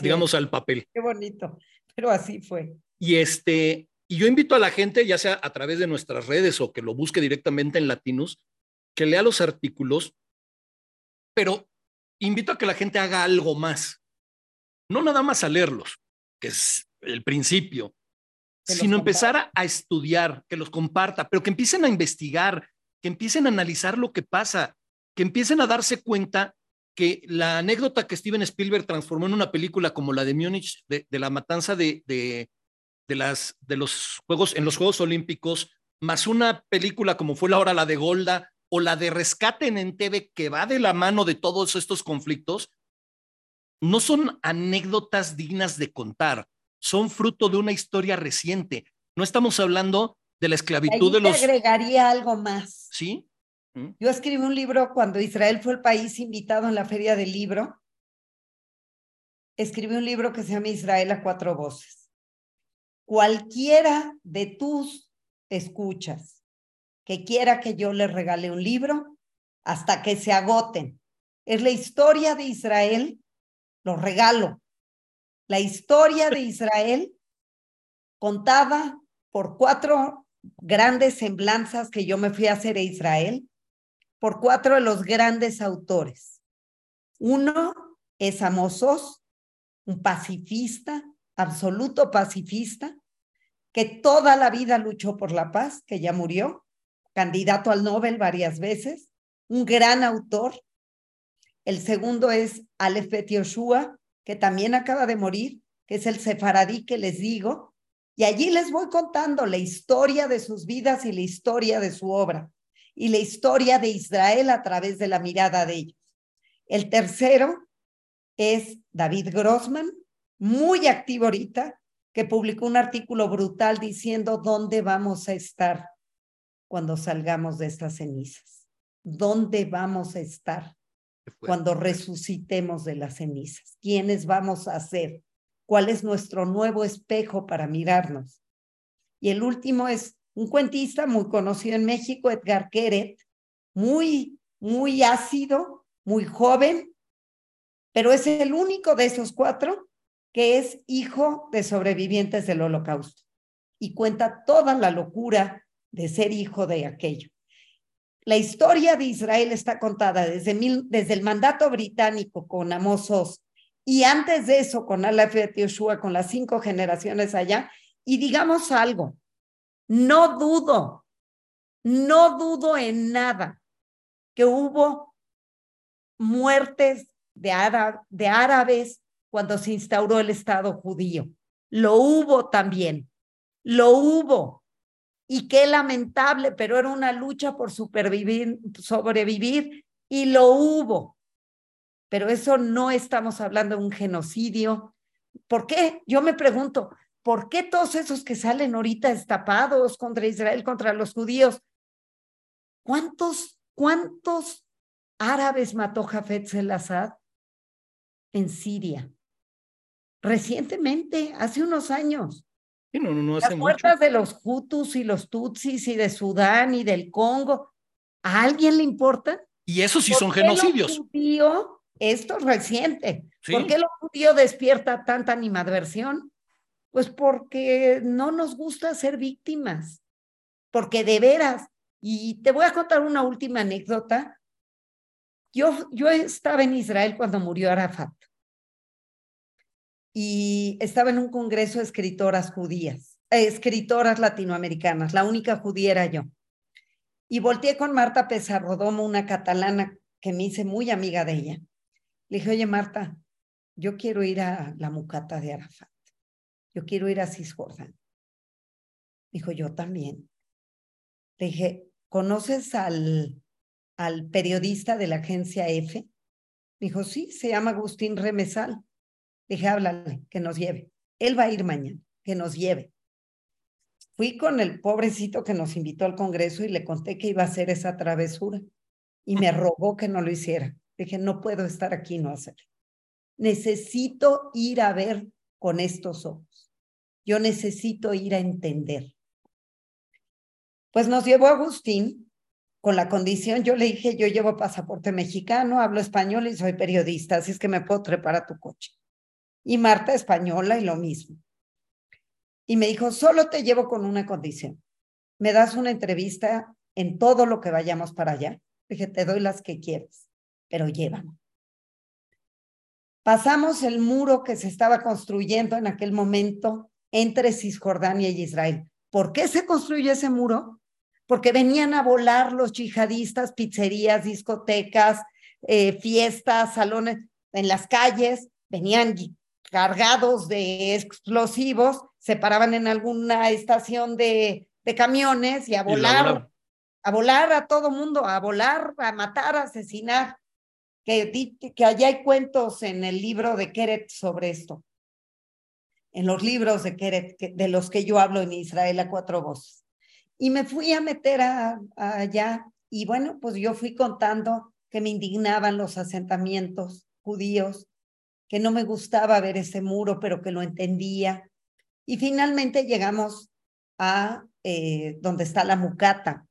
[SPEAKER 1] digamos, al papel.
[SPEAKER 2] Qué bonito, pero así fue.
[SPEAKER 1] Y este, y yo invito a la gente, ya sea a través de nuestras redes o que lo busque directamente en Latinos, que lea los artículos, pero invito a que la gente haga algo más. No nada más a leerlos, que es el principio, sino empezar a estudiar, que los comparta, pero que empiecen a investigar, que empiecen a analizar lo que pasa, que empiecen a darse cuenta que la anécdota que Steven Spielberg transformó en una película como la de Múnich, de, la matanza de, de, las, de los Juegos, en los Juegos Olímpicos, más una película como fue la hora la de Golda o la de Rescate en Entebbe, que va de la mano de todos estos conflictos, no son anécdotas dignas de contar, son fruto de una historia reciente. No estamos hablando de la esclavitud de los...
[SPEAKER 2] agregaría algo más.
[SPEAKER 1] ¿Sí?
[SPEAKER 2] ¿Mm? Yo escribí un libro cuando Israel fue el país invitado en la feria del libro. Escribí un libro que se llama Israel a cuatro voces. Cualquiera de tus escuchas que quiera que yo le regale un libro hasta que se agoten. Es la historia de Israel, lo regalo. La historia de Israel contada por cuatro grandes semblanzas que yo me fui a hacer a Israel por cuatro de los grandes autores. Uno es Amosos, un pacifista, absoluto pacifista, que toda la vida luchó por la paz, que ya murió, candidato al Nobel varias veces, un gran autor. El segundo es Aleph Bet Yoshua, que también acaba de morir, que es el sefaradí que les digo, y allí les voy contando la historia de sus vidas y la historia de su obra, y la historia de Israel a través de la mirada de ellos. El tercero es David Grossman, muy activo ahorita, que publicó un artículo brutal diciendo dónde vamos a estar cuando salgamos de estas cenizas. ¿Dónde vamos a estar cuando resucitemos de las cenizas? ¿Quiénes vamos a ser? ¿Cuál es nuestro nuevo espejo para mirarnos? Y el último es un cuentista muy conocido en México, Edgar Keret, muy, muy ácido, muy joven, pero es el único de esos cuatro que es hijo de sobrevivientes del holocausto y cuenta toda la locura de ser hijo de aquello. La historia de Israel está contada desde, el mandato británico con Amos y antes de eso con Aleph Yoshua, con las cinco generaciones allá. Y digamos algo, no dudo, no dudo en nada que hubo muertes de árabes cuando se instauró el Estado judío. Lo hubo también, lo hubo. Y qué lamentable, pero era una lucha por sobrevivir y lo hubo. Pero eso no estamos hablando de un genocidio. ¿Por qué? Yo me pregunto, ¿Por qué todos esos que salen ahorita destapados contra Israel, contra los judíos? ¿Cuántos, cuántos árabes mató Jafet el Assad en Siria? Recientemente, hace unos años.
[SPEAKER 1] No, no, no
[SPEAKER 2] Las puertas de los Hutus y los Tutsis y de Sudán y del Congo, ¿a alguien le importa?
[SPEAKER 1] Y eso sí son genocidios.
[SPEAKER 2] Judío, esto es reciente. ¿Por qué lo judío despierta tanta animadversión? Pues porque no nos gusta ser víctimas, porque de veras, y te voy a contar una última anécdota. Yo, yo estaba en Israel cuando murió Arafat y estaba en un congreso de escritoras judías, eh, escritoras latinoamericanas, la única judía era yo. Y volteé con Marta Pesarrodomo, una catalana que me hice muy amiga de ella. Le dije, oye Marta, yo quiero ir a la mucata de Arafat yo quiero ir a Cisjordania. Dijo, yo también. Le dije, ¿conoces al, al periodista de la agencia F? Dijo, sí, se llama Agustín Remesal. Dije, háblale, que nos lleve. Él va a ir mañana, que nos lleve. Fui con el pobrecito que nos invitó al Congreso y le conté que iba a hacer esa travesura. Y me rogó que no lo hiciera. Dije, no puedo estar aquí y no hacerlo. Necesito ir a ver con estos ojos. Yo necesito ir a entender. Pues nos llevó Agustín con la condición, yo le dije, yo llevo pasaporte mexicano, hablo español y soy periodista, así es que me puedo trepar a tu coche. Y Marta española y lo mismo. Y me dijo, solo te llevo con una condición. Me das una entrevista en todo lo que vayamos para allá. Dije, te doy las que quieres, pero llévame. Pasamos el muro que se estaba construyendo en aquel momento entre Cisjordania y Israel. ¿Por qué se construyó ese muro? Porque venían a volar los yihadistas, pizzerías, discotecas, eh, fiestas, salones en las calles, venían cargados de explosivos, se paraban en alguna estación de, camiones y a volar, a volar a todo mundo, a volar, a matar, a asesinar. Que, que allá hay cuentos en el libro de Keret sobre esto, en los libros de Keret, de los que yo hablo en Israel a cuatro voces. Y me fui a meter allá y bueno, pues yo fui contando que me indignaban los asentamientos judíos, que no me gustaba ver ese muro, pero que lo entendía. Y finalmente llegamos a eh, donde está la Mucata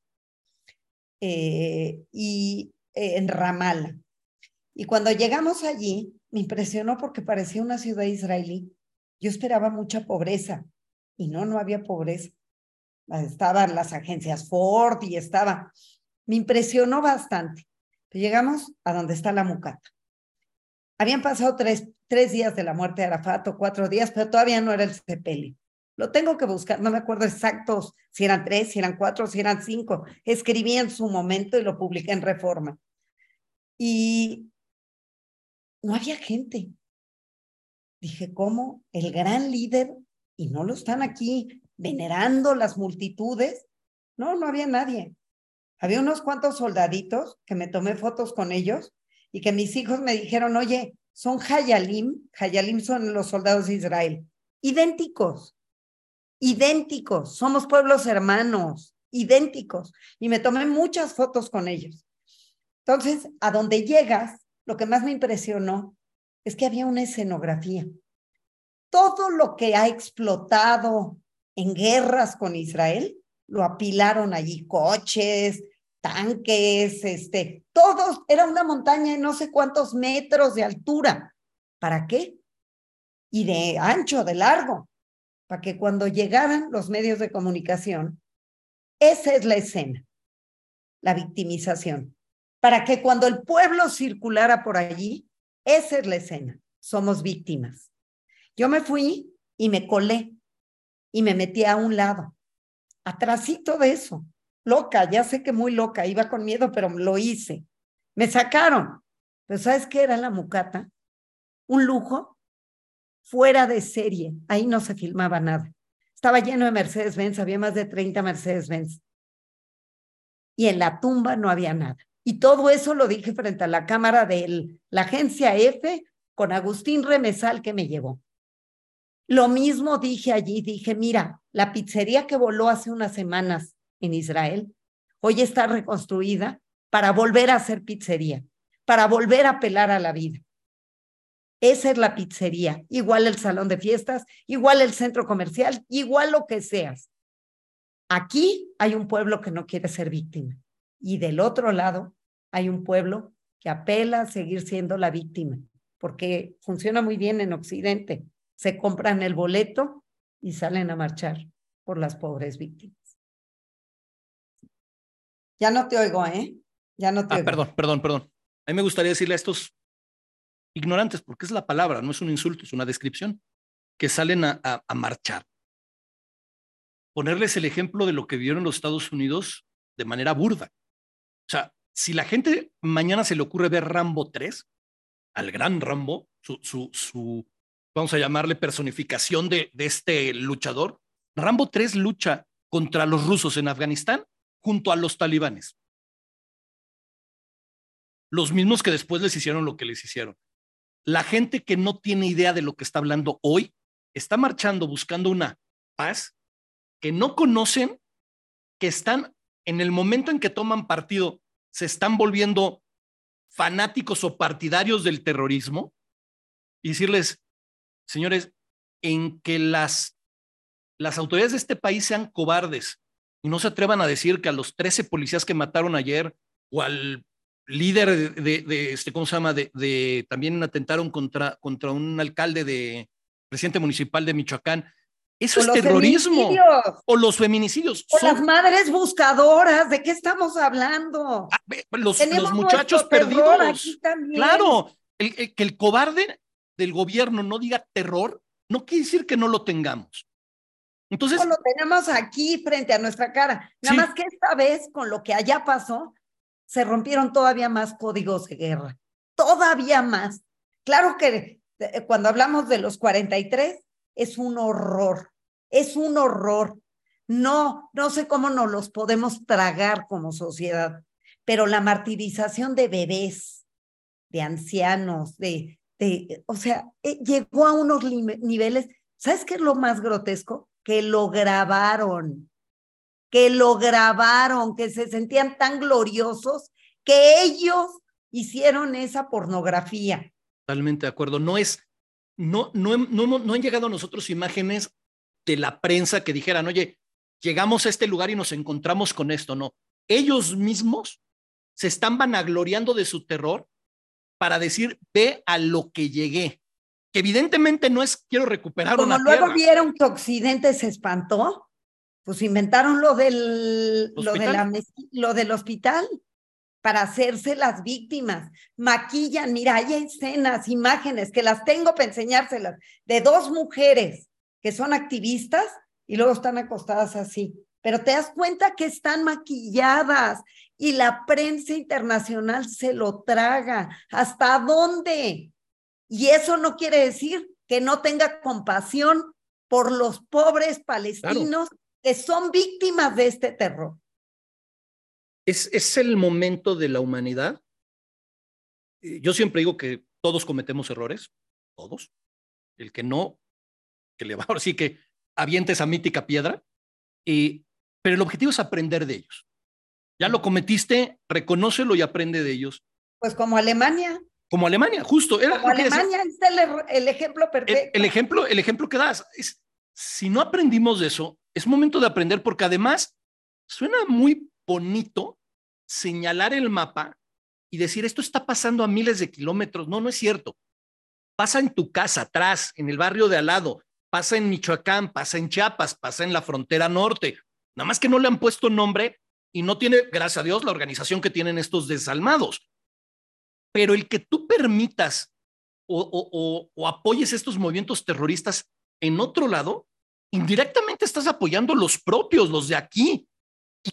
[SPEAKER 2] eh, y eh, en Ramala. Y cuando llegamos allí, me impresionó porque parecía una ciudad israelí. Yo esperaba mucha pobreza y no, no había pobreza. Estaban las agencias Ford y estaba. Me impresionó bastante. llegamos a donde está la mucata. Habían pasado tres, tres días de la muerte de Arafat o cuatro días, pero todavía no era el sepelio. Lo tengo que buscar, no me acuerdo exactos si eran tres, si eran cuatro, si eran cinco. Escribí en su momento y lo publiqué en Reforma. Y no había gente. Dije, ¿cómo? El gran líder, y no lo están aquí venerando las multitudes. No, no había nadie. Había unos cuantos soldaditos que me tomé fotos con ellos y que mis hijos me dijeron, oye, son Hayalim, Hayalim son los soldados de Israel, idénticos, idénticos, somos pueblos hermanos, idénticos. Y me tomé muchas fotos con ellos. Entonces, a donde llegas, lo que más me impresionó es que había una escenografía. Todo lo que ha explotado en guerras con Israel, lo apilaron allí, coches, tanques, este, todos, era una montaña de no sé cuántos metros de altura. ¿Para qué? Y de ancho, de largo, para que cuando llegaran los medios de comunicación, esa es la escena, la victimización. Para que cuando el pueblo circulara por allí, esa es la escena, somos víctimas. Yo me fui y me colé y me metí a un lado, atrásito de eso, loca, ya sé que muy loca, iba con miedo, pero lo hice. Me sacaron. Pero ¿sabes qué era la mucata? Un lujo fuera de serie. Ahí no se filmaba nada. Estaba lleno de Mercedes-Benz, había más de 30 Mercedes-Benz. Y en la tumba no había nada. Y todo eso lo dije frente a la cámara de la agencia F con Agustín Remesal que me llevó. Lo mismo dije allí, dije, mira, la pizzería que voló hace unas semanas en Israel, hoy está reconstruida para volver a ser pizzería, para volver a apelar a la vida. Esa es la pizzería, igual el salón de fiestas, igual el centro comercial, igual lo que seas. Aquí hay un pueblo que no quiere ser víctima y del otro lado hay un pueblo que apela a seguir siendo la víctima, porque funciona muy bien en Occidente. Se compran el boleto y salen a marchar por las pobres víctimas. Ya no te oigo, ¿eh? Ya no te
[SPEAKER 1] ah,
[SPEAKER 2] oigo.
[SPEAKER 1] Perdón, perdón, perdón. A mí me gustaría decirle a estos ignorantes, porque es la palabra, no es un insulto, es una descripción, que salen a, a, marchar. Ponerles el ejemplo de lo que vieron los Estados Unidos de manera burda. O sea, si la gente mañana se le ocurre ver Rambo 3, al gran Rambo, su, su, su vamos a llamarle personificación de, de este luchador, Rambo 3 lucha contra los rusos en Afganistán junto a los talibanes. Los mismos que después les hicieron lo que les hicieron. La gente que no tiene idea de lo que está hablando hoy está marchando buscando una paz que no conocen, que están en el momento en que toman partido, se están volviendo fanáticos o partidarios del terrorismo y decirles, señores, en que las, las autoridades de este país sean cobardes y no se atrevan a decir que a los 13 policías que mataron ayer o al líder de, este, ¿cómo se llama? De, también atentaron contra, contra un alcalde de presidente municipal de Michoacán. Eso es terrorismo. O los feminicidios.
[SPEAKER 2] O las madres buscadoras. ¿De qué estamos hablando?
[SPEAKER 1] Ah, los, los, muchachos perdidos. Claro, el, que el cobarde del gobierno no diga terror, no quiere decir que no lo tengamos. Entonces.
[SPEAKER 2] lo tenemos aquí frente a nuestra cara. Nada más que esta vez, con lo que allá pasó, se rompieron todavía más códigos de guerra. Todavía más. Claro que eh, cuando hablamos de los 43, es un horror. Es un horror. No, no sé cómo nos los podemos tragar como sociedad, pero la martirización de bebés, de ancianos, de, de o sea, eh, llegó a unos niveles. ¿Sabes qué es lo más grotesco? Que lo grabaron, que lo grabaron, que se sentían tan gloriosos que ellos hicieron esa pornografía.
[SPEAKER 1] Totalmente de acuerdo. No es, no, no, no, no han llegado a nosotros imágenes de la prensa que dijeran, oye, llegamos a este lugar y nos encontramos con esto. No, ellos mismos se están vanagloriando de su terror para decir, ve a lo que llegué que evidentemente no es quiero recuperar
[SPEAKER 2] Como
[SPEAKER 1] una
[SPEAKER 2] luego vieron que Occidente se espantó, pues inventaron lo del, lo, de la, lo del hospital. para hacerse las víctimas, maquillan, mira, hay escenas, imágenes que las tengo para enseñárselas, de dos mujeres que son activistas y luego están acostadas así, pero te das cuenta que están maquilladas y la prensa internacional se lo traga. ¿Hasta dónde? Y eso no quiere decir que no tenga compasión por los pobres palestinos que son víctimas de este terror.
[SPEAKER 1] Es, es el momento de la humanidad. Eh, yo siempre digo que todos cometemos errores, todos. El que no, que le va ahora sí que aviente esa mítica piedra. Y, pero el objetivo es aprender de ellos. Ya lo cometiste, reconócelo y aprende de ellos.
[SPEAKER 2] Pues como Alemania.
[SPEAKER 1] Como Alemania, justo.
[SPEAKER 2] Era como Alemania es el, ejemplo perfecto.
[SPEAKER 1] El, ejemplo, el ejemplo que das es, si no aprendimos de eso, es momento de aprender porque además suena muy bonito señalar el mapa y decir, esto está pasando a miles de kilómetros. No, no es cierto. Pasa en tu casa, atrás, en el barrio de al lado, pasa en Michoacán, pasa en Chiapas, pasa en la frontera norte. Nada más que no le han puesto nombre y no tiene, gracias a Dios, la organización que tienen estos desalmados. Pero el que tú permitas o, apoyes estos movimientos terroristas en otro lado, indirectamente estás apoyando los propios, los de aquí.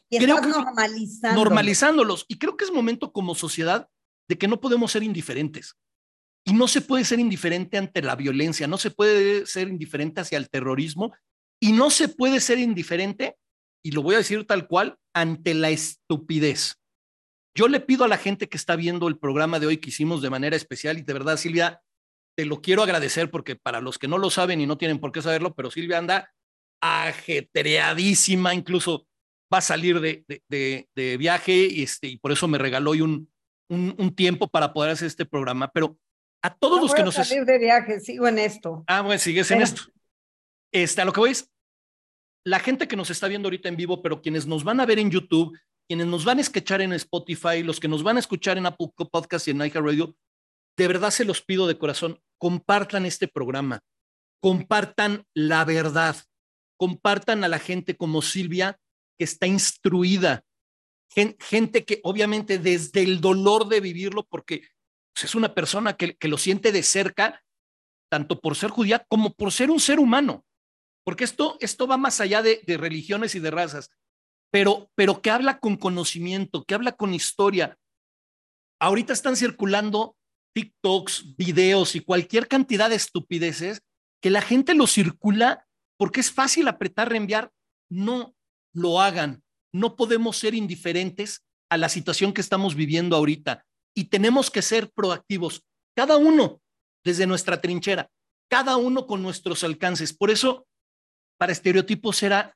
[SPEAKER 2] Y, creo que, normalizando.
[SPEAKER 1] normalizándolos. Y creo que es momento como sociedad de que no podemos ser indiferentes. Y no se puede ser indiferente ante la violencia, no se puede ser indiferente hacia el terrorismo y no se puede ser indiferente y lo voy a decir tal cual, ante la estupidez. Yo le pido a la gente que está viendo el programa de hoy que hicimos de manera especial y de verdad, Silvia, te lo quiero agradecer porque para los que no lo saben y no tienen por qué saberlo, pero Silvia anda ajetreadísima, incluso va a salir de, de, viaje y, este, y por eso me regaló hoy un, un, tiempo para poder hacer este programa. Pero a todos los que nos...
[SPEAKER 2] salir de viaje, sigo en esto.
[SPEAKER 1] Ah, bueno, sigues en esto. Este, a lo que voy es, la gente que nos está viendo ahorita en vivo, pero quienes nos van a ver en YouTube, quienes nos van a escuchar en Spotify, los que nos van a escuchar en Apple Podcast y en Radio, de verdad se los pido de corazón, compartan este programa, compartan la verdad, compartan a la gente como Silvia, que está instruida, gente que obviamente desde el dolor de vivirlo, porque pues, es una persona que, que lo siente de cerca, tanto por ser judía como por ser un ser humano porque esto, esto va más allá de, religiones y de razas, pero, pero que habla con conocimiento, que habla con historia. Ahorita están circulando TikToks, videos y cualquier cantidad de estupideces que la gente lo circula porque es fácil apretar, reenviar. No lo hagan. No podemos ser indiferentes a la situación que estamos viviendo ahorita y tenemos que ser proactivos, cada uno desde nuestra trinchera, cada uno con nuestros alcances. Por eso para estereotipos era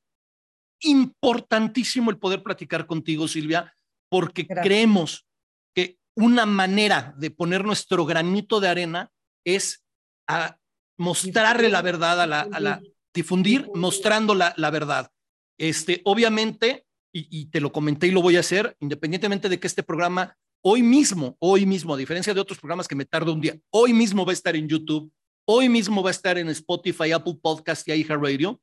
[SPEAKER 1] importantísimo el poder platicar contigo, Silvia, porque creemos que una manera de poner nuestro granito de arena es a mostrarle la verdad a la, a la difundir, mostrando la, la, verdad. Este, obviamente, y, y, te lo comenté y lo voy a hacer, independientemente de que este programa hoy mismo, hoy mismo, a diferencia de otros programas que me tardo un día, hoy mismo va a estar en YouTube, hoy mismo va a estar en Spotify, Apple Podcast y iHeartRadio.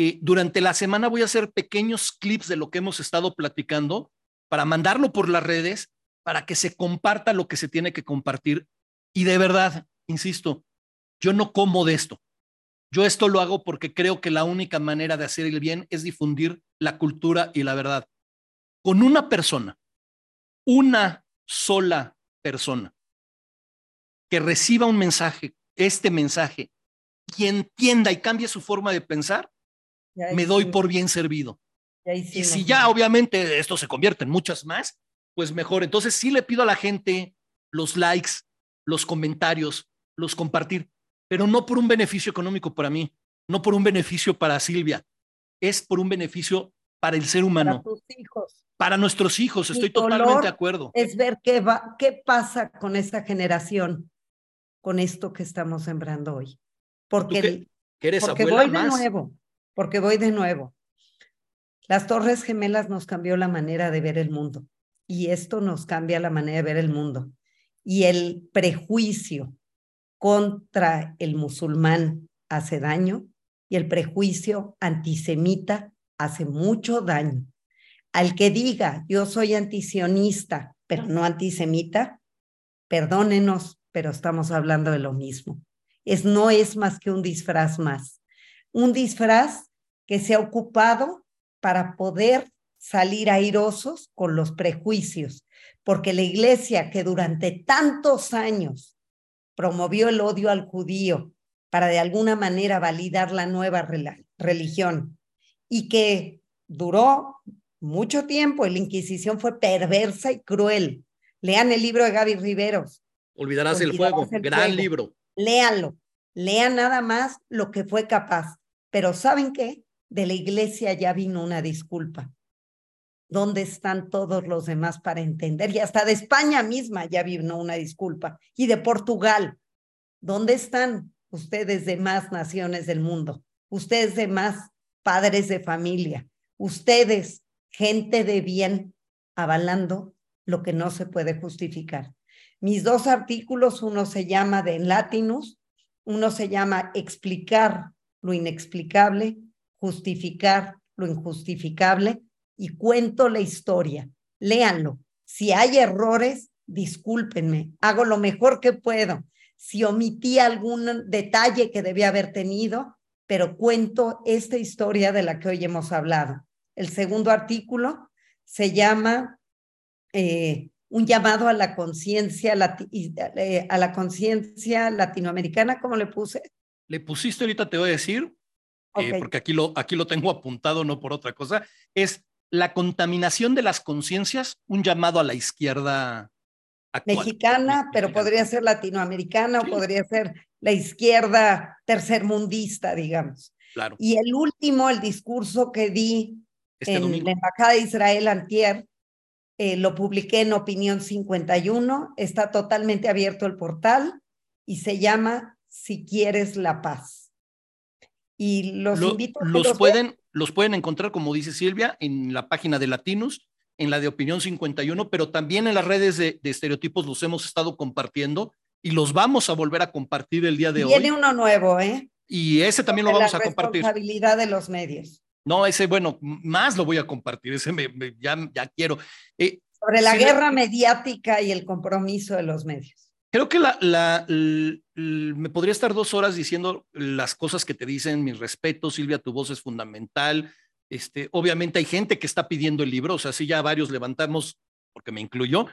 [SPEAKER 1] Eh, durante la semana voy a hacer pequeños clips de lo que hemos estado platicando para mandarlo por las redes, para que se comparta lo que se tiene que compartir. Y de verdad, insisto, yo no como de esto. Yo esto lo hago porque creo que la única manera de hacer el bien es difundir la cultura y la verdad. Con una persona, una sola persona que reciba un mensaje, este mensaje, y entienda y cambie su forma de pensar, me doy por bien servido. y si ya obviamente esto se convierte en muchas más, pues mejor. Entonces sí le pido a la gente los likes, los comentarios, los compartir, pero no por un beneficio económico para mí, no por un beneficio para Silvia, es por un beneficio para el ser humano.
[SPEAKER 2] Para tus hijos.
[SPEAKER 1] Para nuestros hijos, estoy totalmente de acuerdo.
[SPEAKER 2] Es ver qué, va, qué pasa con esta generación, con esto que estamos sembrando hoy. Porque,
[SPEAKER 1] eres
[SPEAKER 2] porque voy de nuevo porque voy de nuevo. Las Torres Gemelas nos cambió la manera de ver el mundo y esto nos cambia la manera de ver el mundo. Y el prejuicio contra el musulmán hace daño y el prejuicio antisemita hace mucho daño. Al que diga yo soy antisionista pero no antisemita, perdónenos, pero estamos hablando de lo mismo. Es, no es más que un disfraz más. Un disfraz que se ha ocupado para poder salir airosos con los prejuicios, porque la iglesia que durante tantos años promovió el odio al judío para de alguna manera validar la nueva religión y que duró mucho tiempo, la Inquisición fue perversa y cruel. Lean el libro de Gaby Riveros.
[SPEAKER 1] Olvidarás, el fuego, gran libro.
[SPEAKER 2] Léanlo, lean nada más lo que fue capaz. Pero ¿saben qué? De la iglesia ya vino una disculpa. ¿Dónde están todos los demás para entender? Y hasta de España misma ya vino una disculpa. Y de Portugal. ¿Dónde están ustedes demás naciones del mundo? Ustedes demás padres de familia. Ustedes, gente de bien, avalando lo que no se puede justificar. Mis dos artículos, uno se llama de Latinus, uno se llama Explicar lo inexplicable, justificar lo injustificable y cuento la historia. Léanlo. Si hay errores, discúlpenme, hago lo mejor que puedo. Si omití algún detalle que debía haber tenido, pero cuento esta historia de la que hoy hemos hablado. El segundo artículo se llama eh, Un llamado a la conciencia eh, a la conciencia latinoamericana, ¿cómo le puse?
[SPEAKER 1] Le pusiste ahorita, te voy a decir, eh, porque aquí lo, aquí lo tengo apuntado, no por otra cosa, es la contaminación de las conciencias, un llamado a la izquierda
[SPEAKER 2] Mexicana, pero podría ser latinoamericana o podría ser la izquierda tercermundista, digamos.
[SPEAKER 1] Claro.
[SPEAKER 2] Y el último, el discurso que di este en la Embajada de Israel antier, eh, lo publiqué en Opinión 51, está totalmente abierto el portal y se llama Si quieres la paz. Y los invito
[SPEAKER 1] a los, pueden, los pueden encontrar, como dice Silvia, en la página de Latinos, en la de Opinión 51, pero también en las redes de, estereotipos los hemos estado compartiendo y los vamos a volver a compartir el día de hoy.
[SPEAKER 2] Viene uno nuevo, ¿eh?
[SPEAKER 1] Y ese también lo vamos a compartir.
[SPEAKER 2] La responsabilidad de los medios.
[SPEAKER 1] No, ese, bueno, más lo voy a compartir, ese me, ya, ya, quiero.
[SPEAKER 2] Eh, Sobre la guerra mediática y el compromiso de los medios.
[SPEAKER 1] Creo que la, la, me podría estar dos horas diciendo las cosas que te dicen, mis respetos, Silvia, tu voz es fundamental. Este, obviamente hay gente que está pidiendo el libro, o sea, sí ya varios levantamos, porque me incluyó.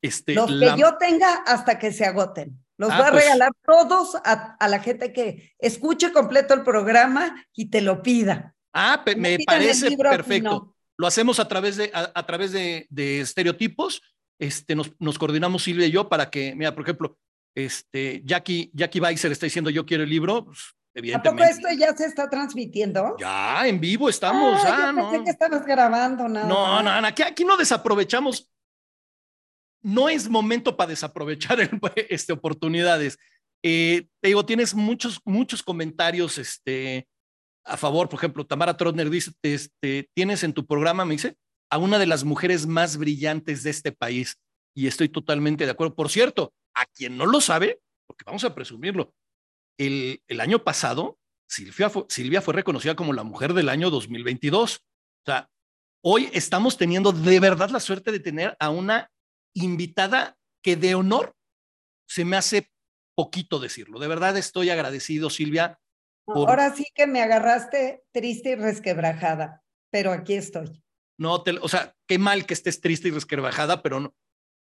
[SPEAKER 1] Este,
[SPEAKER 2] Los que yo tenga hasta que se agoten. Los ah, voy a pues regalar todos a, a, la gente que escuche completo el programa y te lo pida.
[SPEAKER 1] Ah, me, parece perfecto. Lo hacemos a través de, a, través de, de estereotipos este, nos, nos, coordinamos Silvia y yo para que, mira, por ejemplo, este, Jackie, Jackie Weiser está diciendo yo quiero el libro, pues, evidentemente.
[SPEAKER 2] ¿A poco esto ya se está transmitiendo?
[SPEAKER 1] Ya, en vivo estamos.
[SPEAKER 2] Ah, ah pensé que estabas grabando, nada.
[SPEAKER 1] No, no, aquí, aquí no desaprovechamos. No es momento para desaprovechar este, oportunidades. Eh, te digo, tienes muchos, muchos comentarios este, a favor. Por ejemplo, Tamara Trotner dice, este, tienes en tu programa, me dice, a una de las mujeres más brillantes de este país. Y estoy totalmente de acuerdo. Por cierto, a quien no lo sabe, porque vamos a presumirlo, el, el año pasado Silvia fue, Silvia fue reconocida como la mujer del año 2022. O sea, hoy estamos teniendo de verdad la suerte de tener a una invitada que de honor se me hace poquito decirlo. De verdad estoy agradecido, Silvia.
[SPEAKER 2] Ahora sí que me agarraste triste y resquebrajada, pero aquí estoy.
[SPEAKER 1] No, te, o sea, qué mal que estés triste y resquebrajada, pero no,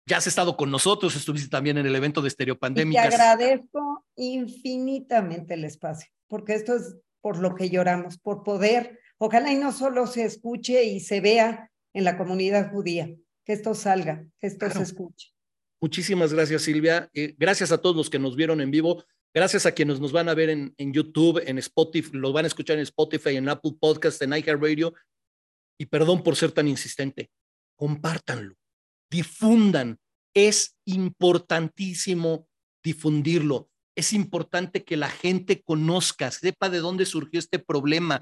[SPEAKER 1] ya has estado con nosotros, estuviste también en el evento de Estereopandémicas.
[SPEAKER 2] Te agradezco infinitamente el espacio, porque esto es por lo que lloramos, por poder, ojalá y no solo se escuche y se vea en la comunidad judía, que esto salga, que esto se escuche.
[SPEAKER 1] Muchísimas gracias, Silvia. Eh, gracias a todos los que nos vieron en vivo. Gracias a quienes nos van a ver en, en YouTube, en Spotify, los van a escuchar en Spotify, en Apple Podcast, en iHeartRadio y perdón por ser tan insistente, compártanlo, difundan. Es importantísimo difundirlo. Es importante que la gente conozca, sepa de dónde surgió este problema.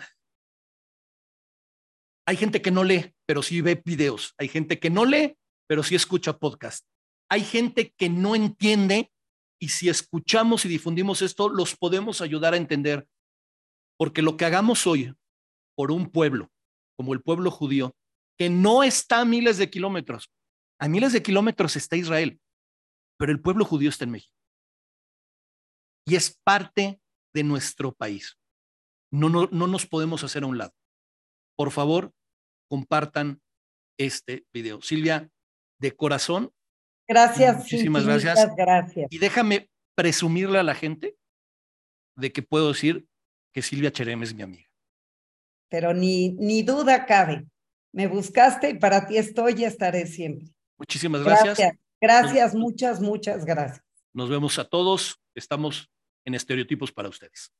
[SPEAKER 1] Hay gente que no lee, pero sí ve videos. Hay gente que no lee, pero sí escucha podcast. Hay gente que no entiende y si escuchamos y difundimos esto, los podemos ayudar a entender. Porque lo que hagamos hoy por un pueblo, como el pueblo judío, que no está a miles de kilómetros, A miles de kilómetros está Israel, pero el pueblo judío está en México. Y es parte de nuestro país. No, no, no nos podemos hacer a un lado. Por favor, compartan este video. Silvia, de corazón.
[SPEAKER 2] Gracias.
[SPEAKER 1] Muchísimas gracias.
[SPEAKER 2] gracias.
[SPEAKER 1] Y déjame presumirle a la gente de que puedo decir que Silvia Cherem es mi amiga.
[SPEAKER 2] Pero ni, ni duda cabe. Me buscaste y para ti estoy y estaré siempre.
[SPEAKER 1] Muchísimas gracias.
[SPEAKER 2] Gracias, gracias muchas, muchas gracias.
[SPEAKER 1] Nos vemos a todos. Estamos en estereotipos para ustedes.